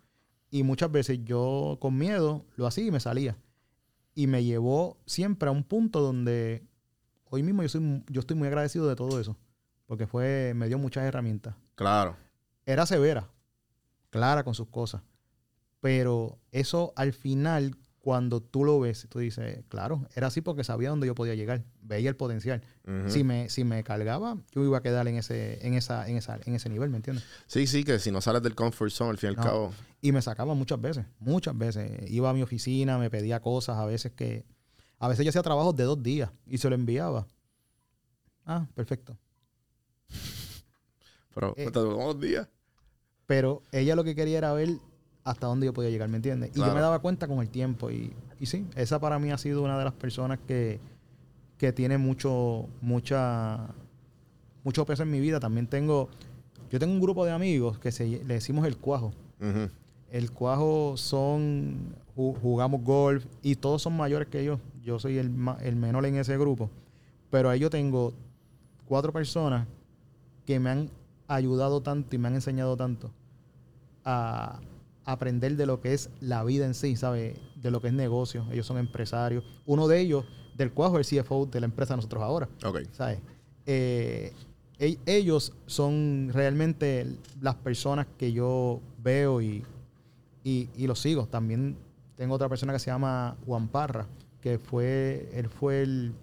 Y muchas veces yo con miedo lo hacía y me salía. Y me llevó siempre a un punto donde hoy mismo yo, soy, yo estoy muy agradecido de todo eso. Porque fue, me dio muchas herramientas Claro. era severa, clara con sus cosas. Pero eso al final, cuando tú lo ves, tú dices, claro, era así porque sabía dónde yo podía llegar, veía el potencial. Si, me, si me cargaba, yo iba a quedar en ese, en esa, en esa, en ese nivel, ¿me entiendes? Sí, sí, que si no sales del comfort zone, al fin y al No. cabo. Y me sacaba muchas veces, muchas veces. Iba a mi oficina, me pedía cosas, a veces que, a veces yo hacía trabajos de dos días y se lo enviaba. Ah, perfecto. Pero Eh. te dos días. Pero ella lo que quería era ver hasta dónde yo podía llegar, ¿me entiendes? Y yo me daba cuenta con el tiempo. Y, y sí, esa para mí ha sido una de las personas que, que tiene mucho, mucha, mucho peso en mi vida. También tengo, yo tengo un grupo de amigos que se, le decimos el cuajo. El cuajo son, ju- jugamos golf y todos son mayores que yo. Yo soy el, el menor en ese grupo. Pero ahí yo tengo cuatro personas que me han ayudado tanto y me han enseñado tanto a aprender de lo que es la vida en sí, ¿sabes? De lo que es negocio. Ellos son empresarios. Uno de ellos, del cuajo, es el CFO de la empresa de nosotros ahora. Ok. ¿sabes? Eh, e- ellos son realmente las personas que yo veo y, y, y los sigo. También tengo otra persona que se llama Juan Parra, que fue, él fue el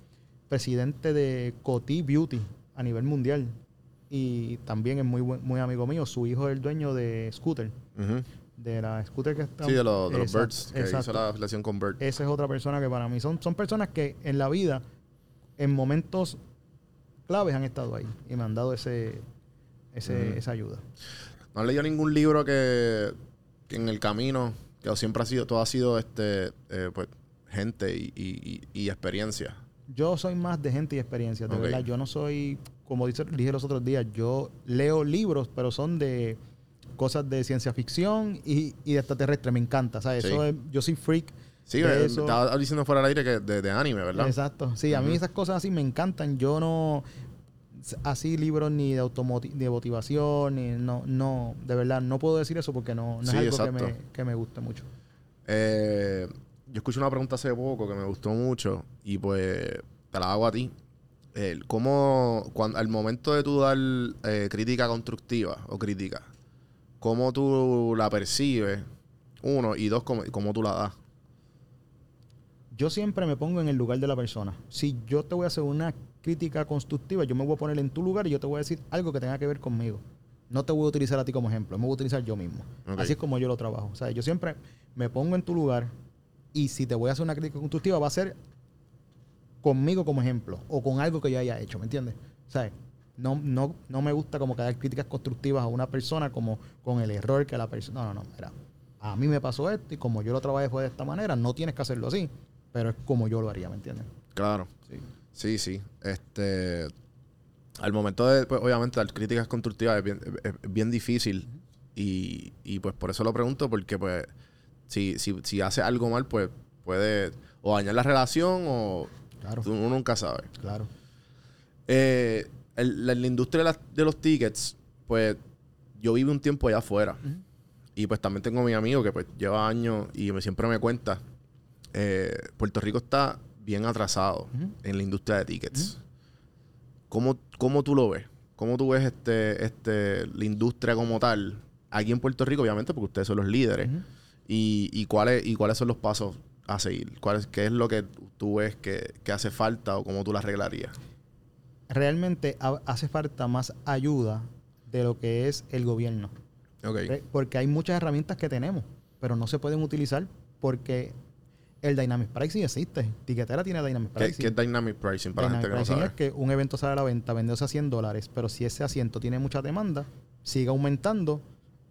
presidente de Coty Beauty a nivel mundial. Y también es muy, buen- muy amigo mío. Su hijo es el dueño de Scooter, de la Scooter que está... Sí, de, los- de los Exacto, Birds, que exacto. hizo la afiliación con Bird. Esa es otra persona que para mí son, son personas que en la vida, en momentos claves, han estado ahí y me han dado ese, ese esa ayuda. ¿No has leído ningún libro que, que en el camino, que siempre ha sido, todo ha sido este, eh, pues, gente y, y- y- y experiencia? Yo soy más de gente y experiencia, de verdad. Yo no soy, como dije los otros días, yo leo libros, pero son de cosas de ciencia ficción y, y de extraterrestre. Me encanta, ¿sabes? Sí. Eso es- yo soy freak. Sí, de eso. estaba diciendo fuera del aire que de, de anime, ¿verdad? Exacto. Sí, a mí esas cosas así me encantan. Yo no así libros ni de automoti- de motivación ni no no de verdad no puedo decir eso porque no, no Sí, es algo que me, que me guste mucho Eh, yo escuché una pregunta hace poco que me gustó mucho y pues te la hago a ti. ¿Cómo, cuando, al momento de tú dar eh, crítica constructiva o crítica, cómo tú la percibes? Uno, y dos, cómo, cómo tú la das. yo siempre me pongo en el lugar de la persona. Si yo te voy a hacer una crítica constructiva yo me voy a poner en tu lugar y yo te voy a decir algo que tenga que ver conmigo. No te voy a utilizar a ti como ejemplo me voy a utilizar yo mismo. Así es como yo lo trabajo. O sea yo siempre me pongo en tu lugar y si te voy a hacer una crítica constructiva va a ser conmigo como ejemplo o con algo que yo haya hecho, ¿me entiendes? ¿Sabes? No, no, no me gusta como que dar críticas constructivas a una persona como con el error que la persona... No, no, no, mira, a mí me pasó esto y como yo lo trabajé fue de esta manera, no tienes que hacerlo así, pero es como yo lo haría, ¿me entiendes? Claro. Sí. Sí, sí. Este, al momento de, pues, obviamente, dar críticas constructivas es bien, es- es bien difícil. Y, y, pues por eso lo pregunto, porque pues si, si, si hace algo mal, pues puede o dañar la relación o Claro, tú- uno nunca sabe. claro. Eh, el- la, la industria de, los tickets, pues yo viví un tiempo allá afuera. Y pues también tengo a mi amigo que pues lleva años y me, siempre me cuenta. eh, Puerto Rico está bien atrasado en la industria de tickets. ¿Cómo, cómo tú lo ves? ¿Cómo tú ves este, este, la industria como tal? Aquí en Puerto Rico, obviamente, porque ustedes son los líderes. Y, y cuáles, ¿Y cuáles son los pasos a seguir? ¿Cuál es- ¿Qué es lo que tú ves que, que hace falta o cómo tú la arreglarías? Realmente ha- hace falta más ayuda de lo que es el gobierno. Ok. Re- Porque hay muchas herramientas que tenemos, pero no se pueden utilizar porque el Dynamic Pricing existe. Tiquetera tiene Dynamic ¿Qué, Pricing. qué es Dynamic Pricing para Dynamic la gente que no pricing sabe? es que un evento sale a la venta, vendióse a 100 dólares, pero si ese asiento tiene mucha demanda, sigue aumentando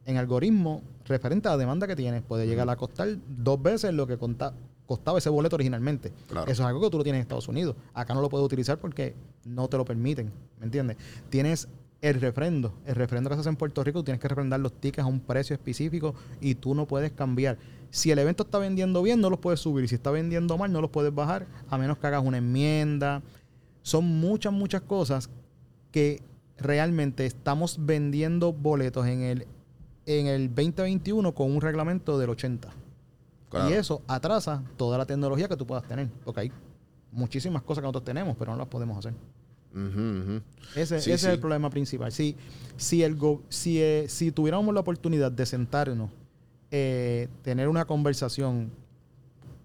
en algoritmo referente a la demanda que tiene. Puede llegar a costar dos veces lo que conta- costaba ese boleto originalmente. Claro. Eso es algo que tú lo tienes en Estados Unidos. Acá no lo puedes utilizar porque no te lo permiten, ¿me entiendes? Tienes el refrendo, el refrendo que se hace en Puerto Rico, tú tienes que refrendar los tickets a un precio específico y tú no puedes cambiar. Si el evento está vendiendo bien, no los puedes subir. Y si está vendiendo mal, no los puedes bajar, a menos que hagas una enmienda. Son muchas, muchas cosas que realmente estamos vendiendo boletos en el, en el 2021 con un reglamento del 80. Claro. Y eso atrasa toda la tecnología que tú puedas tener. Porque hay muchísimas cosas que nosotros tenemos, pero no las podemos hacer. Ese, Sí, ese es el problema principal. Si, si, el go- si, eh, si tuviéramos la oportunidad de sentarnos, eh, tener una conversación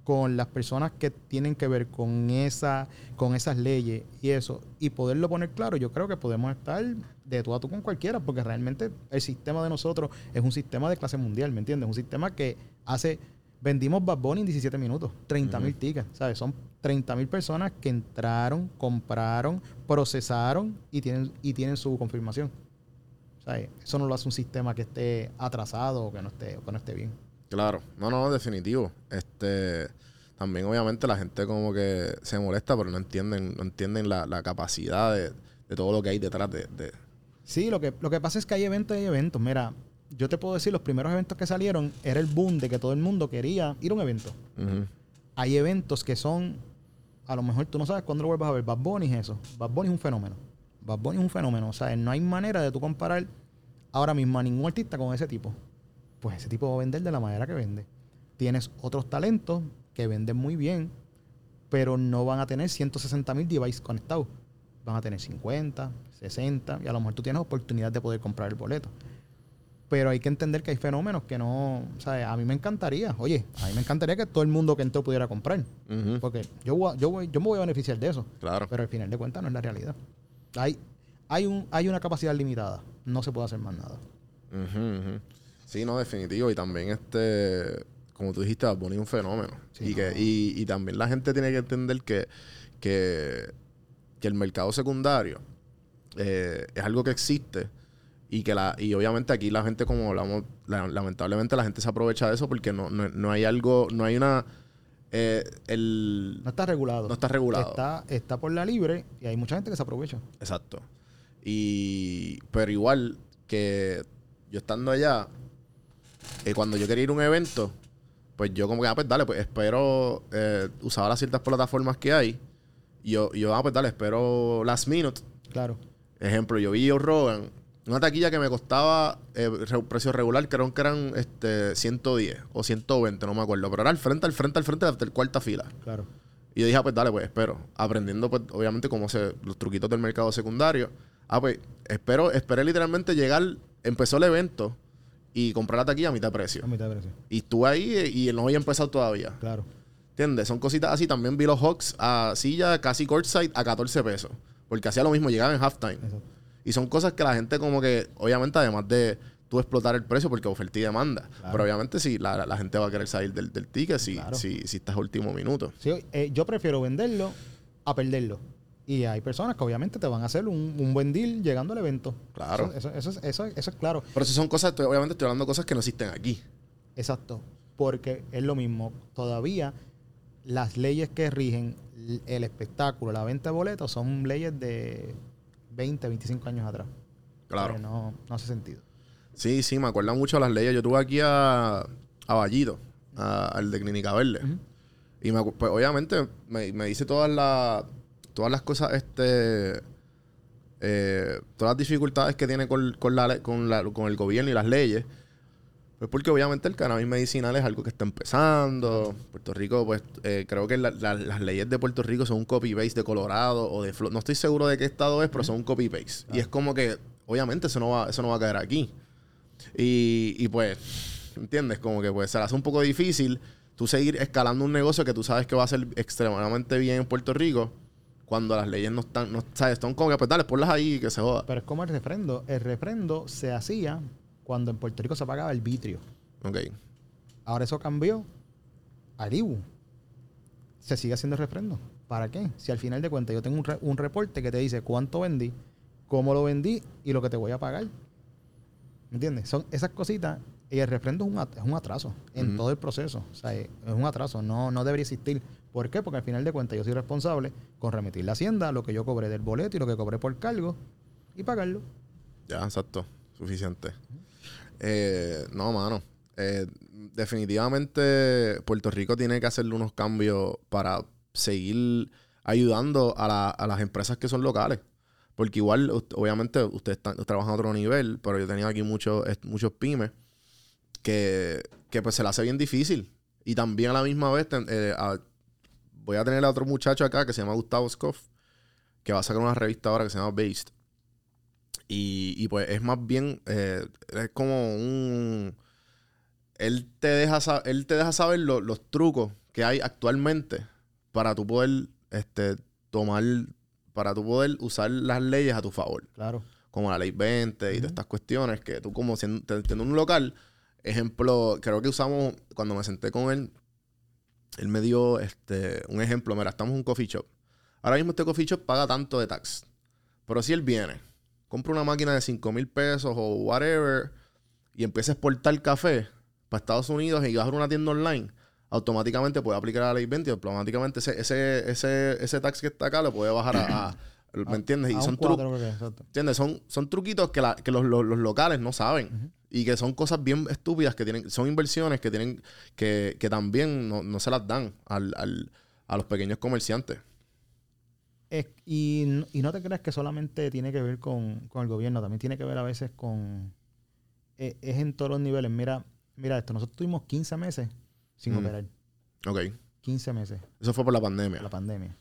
con las personas que tienen que ver con esa con esas leyes y eso y poderlo poner claro yo creo que podemos estar de tú a tú con cualquiera porque realmente el sistema de nosotros es un sistema de clase mundial ¿me entiendes? un sistema que hace vendimos Bad Bunny en 17 minutos 30 mil tickets ¿sabes? son 30 mil personas que entraron compraron procesaron y tienen y tienen su confirmación ¿sabes? eso no lo hace un sistema que esté atrasado o que no esté o que no esté bien Claro, no, no, definitivo. Este, también obviamente la gente como que se molesta, pero no entienden, no entienden la, la capacidad de, de todo lo que hay detrás de, de- Sí, lo que, lo que pasa es que hay eventos y hay eventos. Mira, yo te puedo decir, los primeros eventos que salieron era el boom de que todo el mundo quería ir a un evento. Hay eventos que son, a lo mejor tú no sabes cuándo lo vuelvas a ver. Bad Bunny es eso. Bad Bunny es un fenómeno. Bad Bunny es un fenómeno. O sea, no hay manera de tú comparar ahora mismo a ningún artista con ese tipo. Pues ese tipo va a vender de la manera que vende. Tienes otros talentos que venden muy bien, pero no van a tener 160 mil devices conectados. Van a tener 50, 60, y a lo mejor tú tienes oportunidad de poder comprar el boleto. Pero hay que entender que hay fenómenos que no. O sea, a mí me encantaría, oye, a mí me encantaría que todo el mundo que entró pudiera comprar. Porque yo, yo, yo me voy a beneficiar de eso. Claro. Pero al final de cuentas no es la realidad. Hay, hay, un, hay una capacidad limitada. No se puede hacer más nada. Ujú. Sí, no, definitivo. Y también este, como tú dijiste, Bad Bunny es un fenómeno. Sí, y, que, y, y también la gente tiene que entender que, que, que el mercado secundario eh, es algo que existe. Y que la, y obviamente aquí la gente, como hablamos, la- lamentablemente la gente se aprovecha de eso porque no, no, no hay algo, no hay una eh, el No está regulado. no está regulado. Está, está por la libre y hay mucha gente que se aprovecha. Exacto. Y, pero igual que yo estando allá, eh, cuando yo quería ir a un evento, pues yo como que, ah, pues dale, pues espero, eh, usaba las ciertas plataformas que hay. Y yo, yo, ah, pues dale, espero last minute. Claro. Ejemplo, yo vi a Joe Rogan, una taquilla que me costaba eh, re- precio regular, creo que eran este, 110 o 120, no me acuerdo. Pero era al frente, al frente, al frente, de la cuarta fila. Claro. Y yo dije, ah, pues dale, pues espero. Aprendiendo, pues, obviamente, cómo se, los truquitos del mercado secundario. Ah, pues, espero, esperé literalmente llegar, empezó el evento y comprar la taquilla a mitad de precio. A mitad de precio. Y estuve ahí eh, y no había empezado todavía. Claro. ¿Entiendes? Son cositas así. También vi los Hawks a silla casi courtside a 14 pesos. Porque hacía lo mismo, llegaban en halftime. Exacto. Y son cosas que la gente como que, obviamente, además de tú explotar el precio porque oferta y demanda. Claro. Pero obviamente sí, la, la gente va a querer salir del, del ticket si, Claro. si, si estás a último minuto. Sí, eh, yo prefiero venderlo a perderlo. Y hay personas que obviamente te van a hacer un, un buen deal llegando al evento. Claro. Eso, eso, eso, es- eso, eso es claro. Pero si son cosas, obviamente estoy hablando de cosas que no existen aquí. Exacto. Porque es lo mismo. Todavía las leyes que rigen el espectáculo, la venta de boletos, son leyes de 20, 25 años atrás. Claro. No, no hace sentido. Sí, sí, me acuerdan mucho las leyes. Yo tuve aquí a, a al de Clínica Verde. Y me, pues, obviamente me, me dice todas las todas las cosas, este eh, todas las dificultades que tiene con, con, la, con, la- con el gobierno y las leyes. Pues porque obviamente el cannabis medicinal es algo que está empezando. Puerto Rico, pues eh, creo que la- la- las leyes de Puerto Rico son un copy-paste de Colorado o de Florida. No estoy seguro de qué estado es, pero son un copy-paste. Y es como que, obviamente, eso no va, eso no va a caer aquí. Y, y pues, ¿entiendes? Como que pues se le hace un poco difícil tú seguir escalando un negocio que tú sabes que va a ser extremadamente bien en Puerto Rico cuando las leyes no están, no, ¿sabes? Están como que, pues dale, ponlas ahí y que se joda. Pero es como el refrendo. El refrendo se hacía cuando en Puerto Rico se pagaba el vitrio. Ok. Ahora eso cambió al IBU. Se sigue haciendo el refrendo. ¿Para qué? Si al final de cuentas yo tengo un, re- un reporte que te dice cuánto vendí, cómo lo vendí y lo que te voy a pagar. ¿Me entiendes? Son esas cositas. Y el refrendo es un, at- es un atraso en todo el proceso. O sea, es es un atraso. No, no debería existir. ¿Por qué? Porque al final de cuentas yo soy responsable con remitir la hacienda, lo que yo cobré del boleto y lo que cobré por cargo y pagarlo. Ya, exacto. Suficiente. Eh, no, mano. Eh, definitivamente Puerto Rico tiene que hacerle unos cambios para seguir ayudando a, la- a las empresas que son locales. Porque igual, obviamente, ustedes están- trabajan a otro nivel, pero yo tenía aquí muchos, muchos pymes que, que pues se le hace bien difícil. Y también a la misma vez eh, voy a tener a otro muchacho acá que se llama Gustavo Scoff, que va a sacar una revista ahora que se llama Based. Y, y pues es más bien, eh, es como un... Él te deja, él te deja saber lo- los trucos que hay actualmente para tú poder este, tomar, para tú poder usar las leyes a tu favor. Claro. Como la ley 20 y todas estas cuestiones que tú como siendo, un local, ejemplo, creo que usamos, cuando me senté con él, él me dio este, un ejemplo, mira, estamos en un coffee shop. Ahora mismo este coffee shop paga tanto de tax. Pero si él viene, compra una máquina de 5 mil pesos o whatever y empieza a exportar café para Estados Unidos y va a una tienda online, automáticamente puede aplicar la ley 20 y automáticamente ese, ese, ese, ese tax que está acá lo puede bajar a... a- ¿Me entiendes? Y A son. ¿Entiendes? Son, son truquitos que, la- que los, los- los locales no saben. Y que son cosas bien estúpidas que tienen, son inversiones que tienen, que, que también no, no se las dan al, al- a los pequeños comerciantes. Es- y, y no te creas que solamente tiene que ver con, con el gobierno, también tiene que ver a veces con... eh, es en todos los niveles. Mira, mira esto, nosotros tuvimos 15 meses sin Mm. operar. Ok. 15 meses, Eso fue por la pandemia. la pandemia.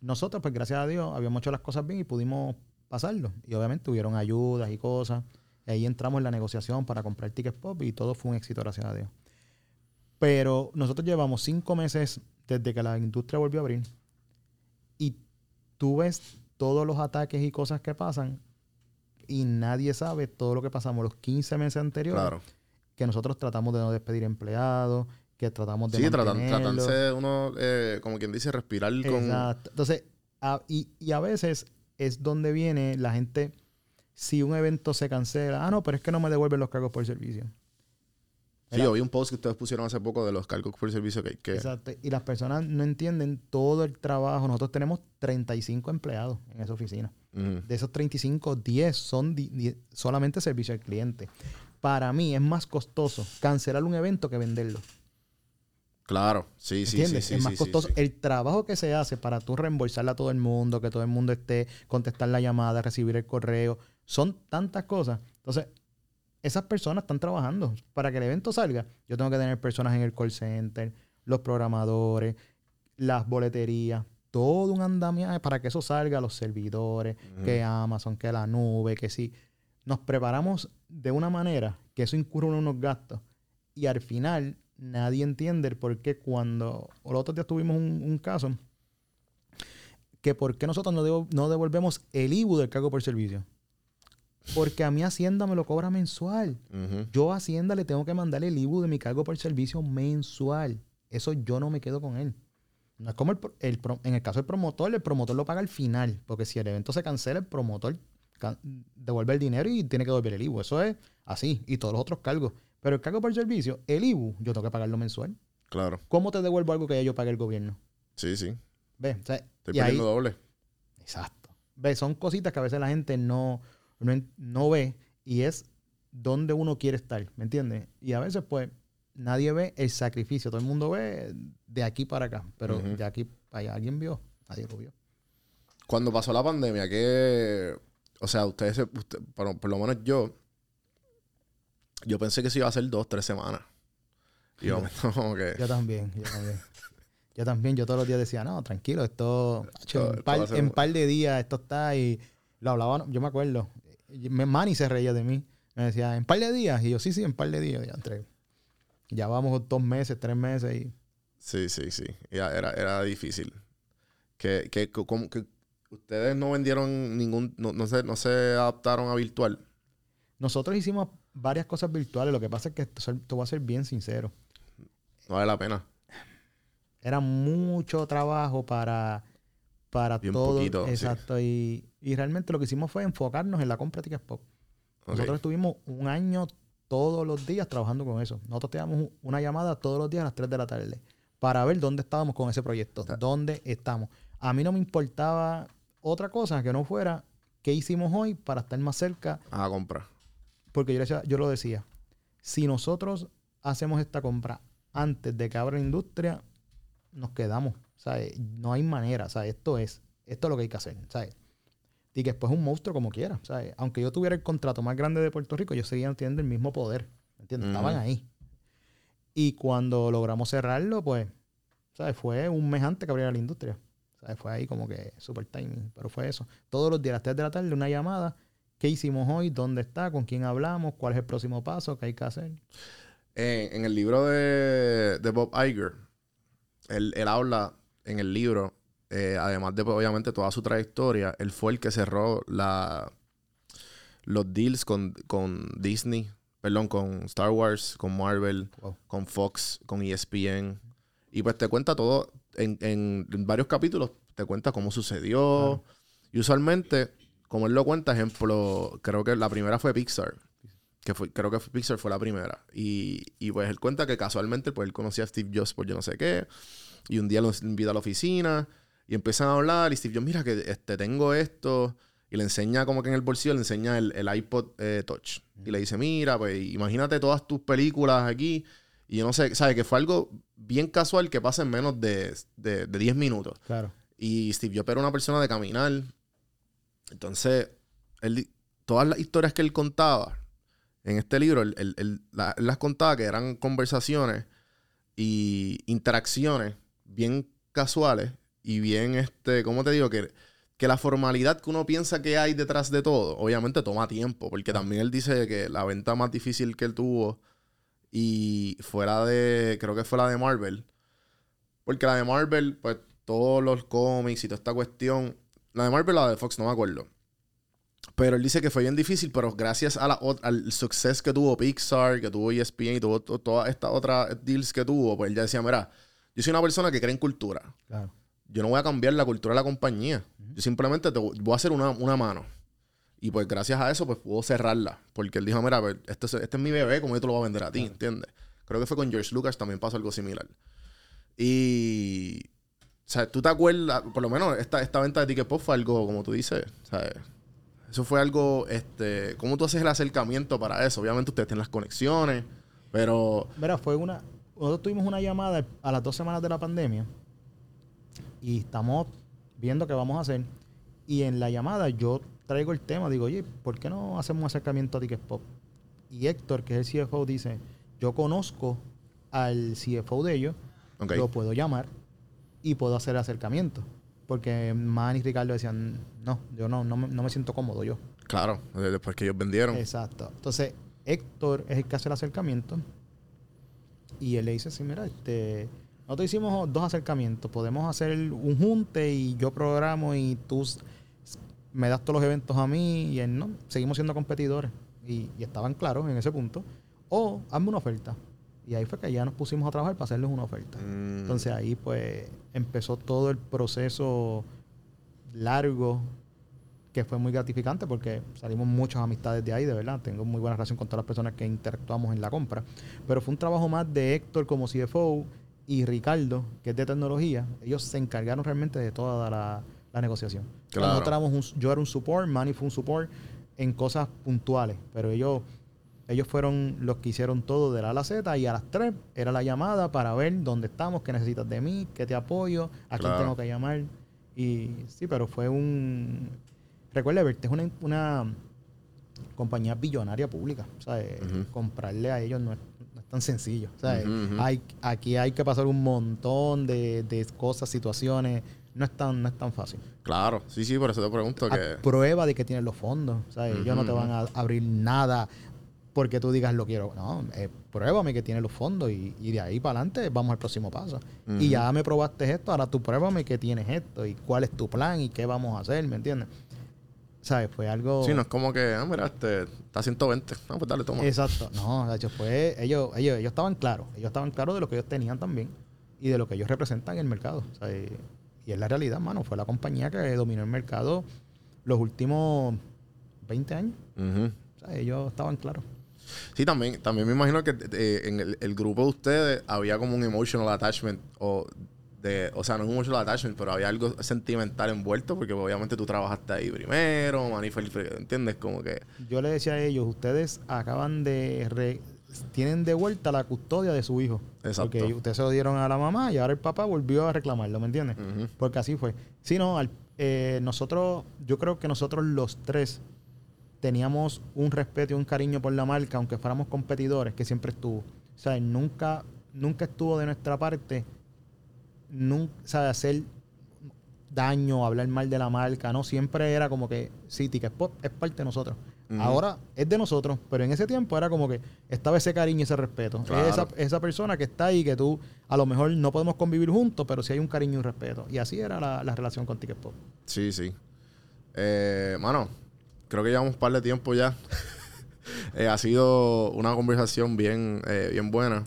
Nosotros, pues gracias a Dios, habíamos hecho las cosas bien y pudimos pasarlo. Y obviamente tuvieron ayudas y cosas. Y ahí entramos en la negociación para comprar tickets pop y todo fue un éxito, gracias a Dios. Pero nosotros llevamos cinco meses desde que la industria volvió a abrir y tú ves todos los ataques y cosas que pasan y nadie sabe todo lo que pasamos los 15 meses anteriores Claro. que nosotros tratamos de no despedir empleados, que tratamos de Sí, tratan, tratarse uno, eh, como quien dice, respirar con... Exacto. Entonces, a- y, y a veces es donde viene la gente, si un evento se cancela, ah, no, pero es que no me devuelven los cargos por servicio. Sí, yo vi un post que ustedes pusieron hace poco de los cargos por servicio que... que Exacto. Y las personas no entienden todo el trabajo. Nosotros tenemos 35 empleados en esa oficina. De esos 35, 10 son solamente servicio al cliente. Para mí es más costoso cancelar un evento que venderlo. Claro, sí, sí, sí, ¿Entiendes? sí. es más sí, sí, costoso. sí. El trabajo que se hace para tú reembolsarle a todo el mundo, que todo el mundo esté, contestar la llamada, recibir el correo, son tantas cosas. Entonces, esas personas están trabajando. Para que el evento salga, yo tengo que tener personas en el call center, los programadores, las boleterías, todo un andamiaje para que eso salga, los servidores, que Amazon, que la nube, que sí. Nos preparamos de una manera que eso incurre en unos gastos y al final nadie entiende el por qué cuando los otros días tuvimos un, un caso que por qué nosotros no devolvemos el IBU del cargo por servicio. Porque a mí Hacienda me lo cobra mensual. Yo a Hacienda le tengo que mandar el IBU de mi cargo por servicio mensual. Eso yo no me quedo con él. No es como el, en el caso del promotor, el promotor lo paga al final. Porque si el evento se cancela, el promotor devuelve el dinero y tiene que devolver el IBU. Eso es así. Y todos los otros cargos. Pero el cargo por servicio, el IBU, yo tengo que pagarlo mensual. Claro, ¿Cómo te devuelvo algo que ya yo pagué el gobierno? sí, sí. ¿Ves? O sea, Estoy y ahí- perdiendo doble. Exacto. ¿Ves? Son cositas que a veces la gente no, no, ve y es donde uno quiere estar, ¿me entiendes? Y a veces, pues, nadie ve el sacrificio. Todo el mundo ve de aquí para acá, pero Ujú. de aquí para allá. ¿Alguien vio? Nadie lo vio. Cuando pasó la pandemia, que... O sea, ustedes, usted- por, por lo menos yo, yo pensé que se iba a hacer dos, tres semanas. Y yo, como que... Yo también, yo también. Yo también, yo todos los días decía, no, tranquilo, esto, Esto- en, par, en par de días esto está y lo hablaba, yo me acuerdo. Manny se reía de mí. Me decía, en par de días. Y yo, sí, sí, en par de días. Ya, entre, ya vamos dos meses, tres meses y Sí, sí, sí. Ya Era, era difícil. Que, que, que- como que ustedes no vendieron ningún... No, no, se, no se adaptaron a virtual. Nosotros hicimos varias cosas virtuales. Lo que pasa es que te voy a ser bien sincero. No vale la pena. Era mucho trabajo para, para Bien todo. poquito, sí. exacto. Y, y realmente lo que hicimos fue enfocarnos en la compra de tickets pop. Nosotros estuvimos un año todos los días trabajando con eso. Nosotros teníamos un- una llamada todos los días a las 3 de la tarde para ver dónde estábamos con ese proyecto, Ah. dónde estamos. A mí no me importaba otra cosa que no fuera ¿qué hicimos hoy para estar más cerca? A la compra. Porque yo, decía- yo lo decía, si nosotros hacemos esta compra antes de que abra la industria, nos quedamos. ¿sabes? No hay manera. ¿sabes? Esto es, esto es lo que hay que hacer. ¿sabes? Y que después es un monstruo como quiera. ¿sabes? Aunque yo tuviera el contrato más grande de Puerto Rico, ellos seguían teniendo el mismo poder. ¿me ¿Entiendes? Estaban ahí. Y cuando logramos cerrarlo, pues, ¿sabes? Fue un mes antes que abriera la industria. ¿sabes? Fue ahí como que super timing. Pero fue eso. Todos los días a las 3 de la tarde, una llamada. ¿Qué hicimos hoy? ¿Dónde está? ¿Con quién hablamos? ¿Cuál es el próximo paso? ¿Qué hay que hacer? Eh, en el libro de, de Bob Iger, él, él habla en el libro, eh, además de pues, obviamente toda su trayectoria, él fue el que cerró la, los deals con, con Disney, perdón, con Star Wars, con Marvel, Wow. con Fox, con ESPN. Y pues te cuenta todo en, en- en varios capítulos, te cuenta cómo sucedió. Y usualmente, como él lo cuenta, ejemplo, creo que la primera fue Pixar. Que fue, creo que Pixar fue la primera. Y, y pues él cuenta que casualmente pues él conocía a Steve Jobs por yo no sé qué. Y un día los invita a la oficina y empiezan a hablar. Y Steve Jobs, mira que este, tengo esto. Y le enseña como que en el bolsillo le enseña el, el iPod eh, Touch. Y le dice, mira, pues imagínate todas tus películas aquí. Y yo no sé, ¿sabes? Que fue algo bien casual que pasa en menos de, de, de 10 minutos. Claro. Y Steve Jobs era una persona de caminar. Entonces, él, todas las historias que él contaba en este libro, él, él- él la- él las contaba que eran conversaciones y interacciones bien casuales y bien, este, ¿cómo te digo? Que, que la formalidad que uno piensa que hay detrás de todo, obviamente toma tiempo, porque también él dice que la venta más difícil que él tuvo y fuera de, creo que fue la de Marvel, porque la de Marvel, pues todos los cómics y toda esta cuestión, la de Marvel, la de Fox, no me acuerdo. Pero él dice que fue bien difícil, pero gracias a la, al suceso que tuvo Pixar, que tuvo ESPN y tuvo to- todas estas otras deals que tuvo, pues él ya decía, mira, yo soy una persona que cree en cultura. Claro. Yo no voy a cambiar la cultura de la compañía. Yo simplemente te voy a hacer una, una mano. Y pues gracias a eso, pues pudo cerrarla. Porque él dijo, mira, pues, este, es- este es mi bebé, como yo te lo voy a vender a ti, ¿entiendes? Creo que fue con George Lucas, también pasó algo similar. Y... O sea, tú te acuerdas, por lo menos esta, esta venta de Ticket Pop fue algo, como tú dices, ¿sabes? Eso fue algo, este... ¿Cómo tú haces el acercamiento para eso? Obviamente ustedes tienen las conexiones, pero... Mira, fue una. Nosotros tuvimos una llamada a las dos semanas de la pandemia y estamos viendo qué vamos a hacer. Y en la llamada yo traigo el tema, digo, oye, ¿por qué no hacemos un acercamiento a Ticket Pop? Y Héctor, que es el CFO, dice, yo conozco al CFO de ellos, lo puedo llamar y puedo hacer el acercamiento. Porque Man y Ricardo decían, no, yo no, no me siento cómodo yo. Claro, después que ellos vendieron. Exacto. Entonces, Héctor es el que hace el acercamiento. Y él le dice, sí, mira, este, nosotros hicimos dos acercamientos. Podemos hacer un junte y yo programo y tú me das todos los eventos a mí y él no. Seguimos siendo competidores. Y, y estaban claros en ese punto. O hazme una oferta. Y ahí fue que ya nos pusimos a trabajar para hacerles una oferta. Mm. Entonces ahí pues empezó todo el proceso largo que fue muy gratificante porque salimos muchas amistades de ahí, de verdad. Tengo muy buena relación con todas las personas que interactuamos en la compra. Pero fue un trabajo más de Héctor como CFO y Ricardo, que es de tecnología. Ellos se encargaron realmente de toda la, la negociación. Claro. Nosotros un- yo era un support, Manny fue un support en cosas puntuales, pero ellos ellos fueron los que hicieron todo de la A la Z y a las 3 era la llamada para ver dónde estamos, qué necesitas de mí, qué te apoyo, a quién tengo que llamar. Y sí, pero fue un... Recuerda, Verte es una, una compañía billonaria pública. O sea, eh, comprarle a ellos no es tan sencillo. Ujú. hay, aquí hay que pasar un montón de, de cosas, situaciones. No es tan, no es tan fácil. Claro, sí, sí, por eso te pregunto que... A prueba de que tienes los fondos. O sea, ellos no te van a abrir nada porque tú digas lo quiero. No, eh, pruébame que tienes los fondos y, y de ahí para adelante vamos al próximo paso. Y ya me probaste esto, ahora tú pruébame que tienes esto y cuál es tu plan y qué vamos a hacer, ¿me entiendes? ¿Sabes? Fue algo... Sí, no es como que, ah, mira, este, está a 120. No, pues dale, toma. Exacto. No, de hecho, fue... Ellos, ellos, ellos estaban claros. Ellos estaban claros de lo que ellos tenían también y de lo que ellos representan en el mercado. Y, es la realidad, mano. Fue la compañía que dominó el mercado los últimos 20 años. O sea, ellos estaban claros. Sí, también, también me imagino que eh, en el, el grupo de ustedes había como un emotional attachment o de, o sea, no es un mucho attachment, pero había algo sentimental envuelto porque obviamente tú trabajaste ahí primero, Manny fue el- ¿entiendes? Como que, Yo le decía a ellos, ustedes acaban de... re- tienen de vuelta la custodia de su hijo. Exacto. Porque ustedes se lo dieron a la mamá y ahora el papá volvió a reclamarlo, ¿me entiendes? Porque así fue. Sí, no, al- eh, nosotros, yo creo que nosotros los tres teníamos un respeto y un cariño por la marca, aunque fuéramos competidores, que siempre estuvo. O sea, nunca, nunca estuvo de nuestra parte, nunca, sea, hacer daño, hablar mal de la marca, ¿no? Siempre era como que, sí, Ticket Pop es parte de nosotros. Ahora es de nosotros, pero en ese tiempo era como que estaba ese cariño y ese respeto. Claro. Esa, esa persona que está ahí, que tú a lo mejor no podemos convivir juntos, pero sí hay un cariño y un respeto. Y así era la, la relación con Ticket Pop. sí, sí. Eh, mano, creo que llevamos un par de tiempo ya. Eh, ha sido una conversación bien, eh, bien buena.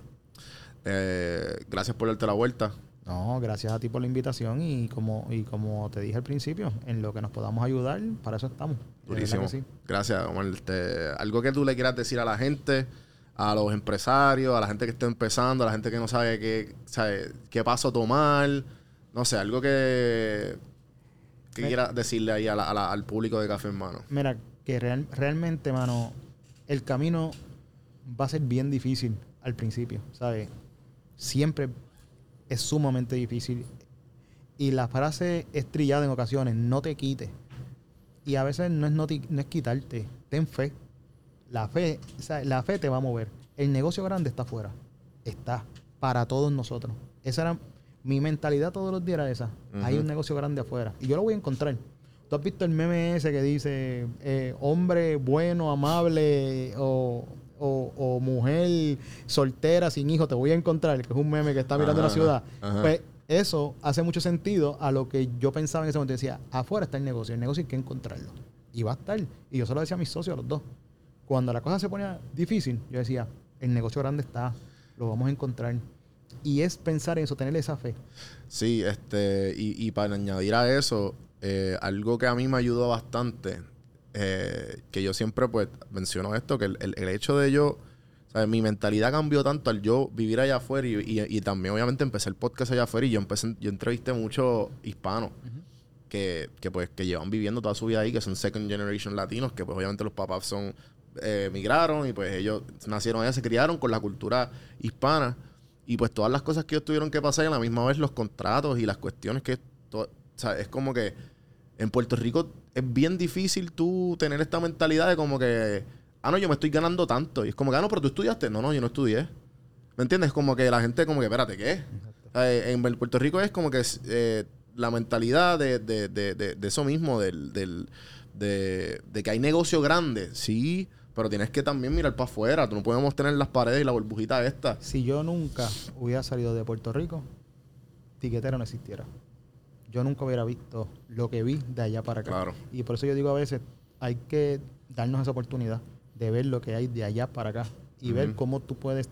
Eh, gracias por darte la vuelta. No, gracias a ti por la invitación y como, y como te dije al principio, en lo que nos podamos ayudar, para eso estamos. Durísimo. sí. Gracias, Omar. Este, algo que tú le quieras decir a la gente, a los empresarios, a la gente que está empezando, a la gente que no sabe qué, sabe, qué paso tomar. No sé, algo que, que Me- quieras decirle ahí a la- a la- al público de Café en Mano. Mira, que real- realmente, mano, el camino va a ser bien difícil al principio, ¿sabes? Siempre es sumamente difícil. Y la frase es trillada en ocasiones, no te quites. Y a veces no es, no, ti- no es quitarte, ten fe. La fe, o sea, la fe te va a mover. El negocio grande está afuera. Está para todos nosotros. Esa era mi mentalidad todos los días era esa. Hay un negocio grande afuera. Y yo lo voy a encontrar. ¿Tú has visto el meme ese que dice eh, hombre bueno, amable o, o- o mujer soltera sin hijo? Te voy a encontrar, que es un meme que está mirando Ajá, la ciudad. ajá. Pues eso hace mucho sentido a lo que yo pensaba en ese momento. Decía, afuera está el negocio, el negocio hay que encontrarlo. Y va a estar. Y yo se lo decía a mis socios, a los dos. Cuando la cosa se ponía difícil, yo decía, el negocio grande está, lo vamos a encontrar. Y es pensar en eso, tener esa fe. Sí, este, y, y para añadir a eso, eh, algo que a mí me ayudó bastante, eh, que yo siempre pues menciono esto, que el, el- el hecho de yo, ¿sabes? mi mentalidad cambió tanto al yo vivir allá afuera y, y- y también obviamente empecé el podcast allá afuera y yo empecé, yo entrevisté muchos hispanos que, que, pues que llevan viviendo toda su vida ahí, que son second generation latinos, que pues obviamente los papás son eh, migraron y pues ellos nacieron allá, se criaron con la cultura hispana y pues todas las cosas que ellos tuvieron que pasar y a la misma vez los contratos y las cuestiones que o sea, es como que en Puerto Rico es bien difícil tú tener esta mentalidad de como que ah no yo me estoy ganando tanto y es como que ah no pero tú estudiaste no no yo no estudié ¿me entiendes? como que la gente como que espérate ¿qué? Eh, en Puerto Rico es como que eh, la mentalidad de, de- de- de- eso mismo, del, del- de, de que hay negocio grande, sí, pero tienes que también mirar para afuera. Tú no podemos tener las paredes y la burbujita esta. Si yo nunca hubiera salido de Puerto Rico, tiquetero no existiera. Yo nunca hubiera visto lo que vi de allá para acá. Claro. Y por eso yo digo a veces, hay que darnos esa oportunidad de ver lo que hay de allá para acá y ver cómo tú puedes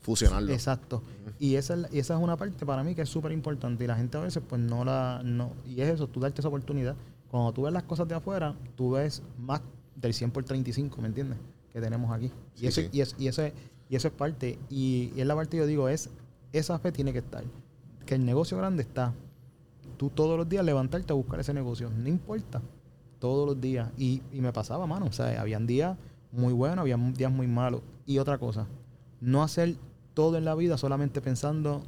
Fusionarlo. Exacto. Y esa, es esa es una parte para mí que es súper importante. Y la gente a veces, pues no la. No, y es eso, tú darte esa oportunidad. Cuando tú ves las cosas de afuera, tú ves más del 100 por 35, ¿me entiendes? Que tenemos aquí. Sí, y, ese, sí. y, es- y, ese, y eso es parte. Y, y es la parte que yo digo, es esa fe tiene que estar. Que el negocio grande está. Tú todos los días levantarte a buscar ese negocio. No importa. Todos los días. Y, y me pasaba, mano. O sea, habían días muy buenos, habían días muy malos. Y otra cosa, no hacer todo en la vida solamente pensando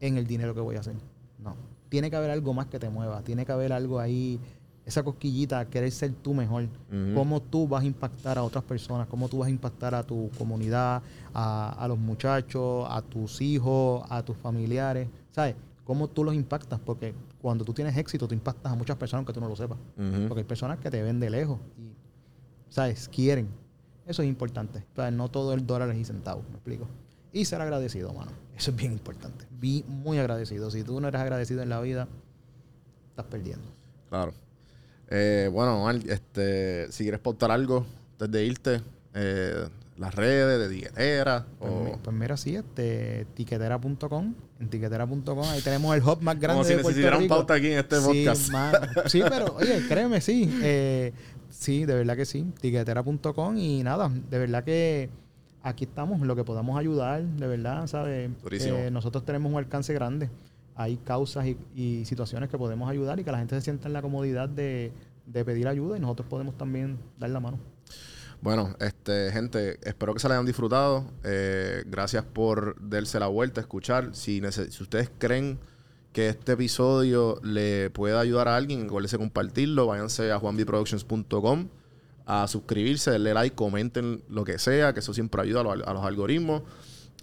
en el dinero que voy a hacer. No. Tiene que haber algo más que te mueva. Tiene que haber algo ahí, esa cosquillita, querer ser tú mejor. Cómo tú vas a impactar a otras personas, cómo tú vas a impactar a tu comunidad, a, a los muchachos, a tus hijos, a tus familiares. ¿Sabes? Cómo tú los impactas. Porque cuando tú tienes éxito, tú impactas a muchas personas aunque tú no lo sepas. Porque hay personas que te ven de lejos y, ¿sabes? Quieren. Eso es importante. O sea, no todo el dólar y centavos, me explico. Y ser agradecido, mano. Eso es bien importante. Vi muy agradecido. Si tú no eres agradecido en la vida, estás perdiendo. Claro. Eh, bueno, Omar, este, si quieres pautar algo antes de irte, eh, las redes de Diguetera Pues, o... mi- pues mira, sí, este, tiquetera.com. En tiquetera.com ahí tenemos el hub más grande Como si de Puerto Rico. pauta aquí en este sí, podcast. sí, pero oye, créeme, sí. Eh, sí, de verdad que sí. Tiquetera.com y nada, de verdad que aquí estamos, lo que podamos ayudar, de verdad, ¿sabes? Eh, nosotros tenemos un alcance grande. hay causas y, y situaciones que podemos ayudar y que la gente se sienta en la comodidad de, de pedir ayuda y nosotros podemos también dar la mano. Bueno, este, gente, espero que se la hayan disfrutado. Eh, gracias por darse la vuelta, escuchar. Si, ustedes creen que este episodio le pueda ayudar a alguien, acuérdense compartirlo. Váyanse a juanbiproductions.com a suscribirse, denle like, comenten lo que sea, que eso siempre ayuda a, los- a los algoritmos.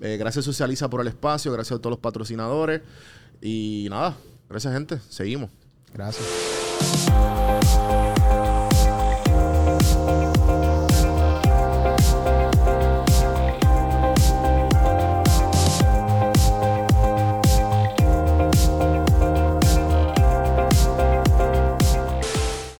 Eh, gracias Socializa por el espacio, gracias a todos los patrocinadores. Y nada, gracias gente, seguimos. Gracias.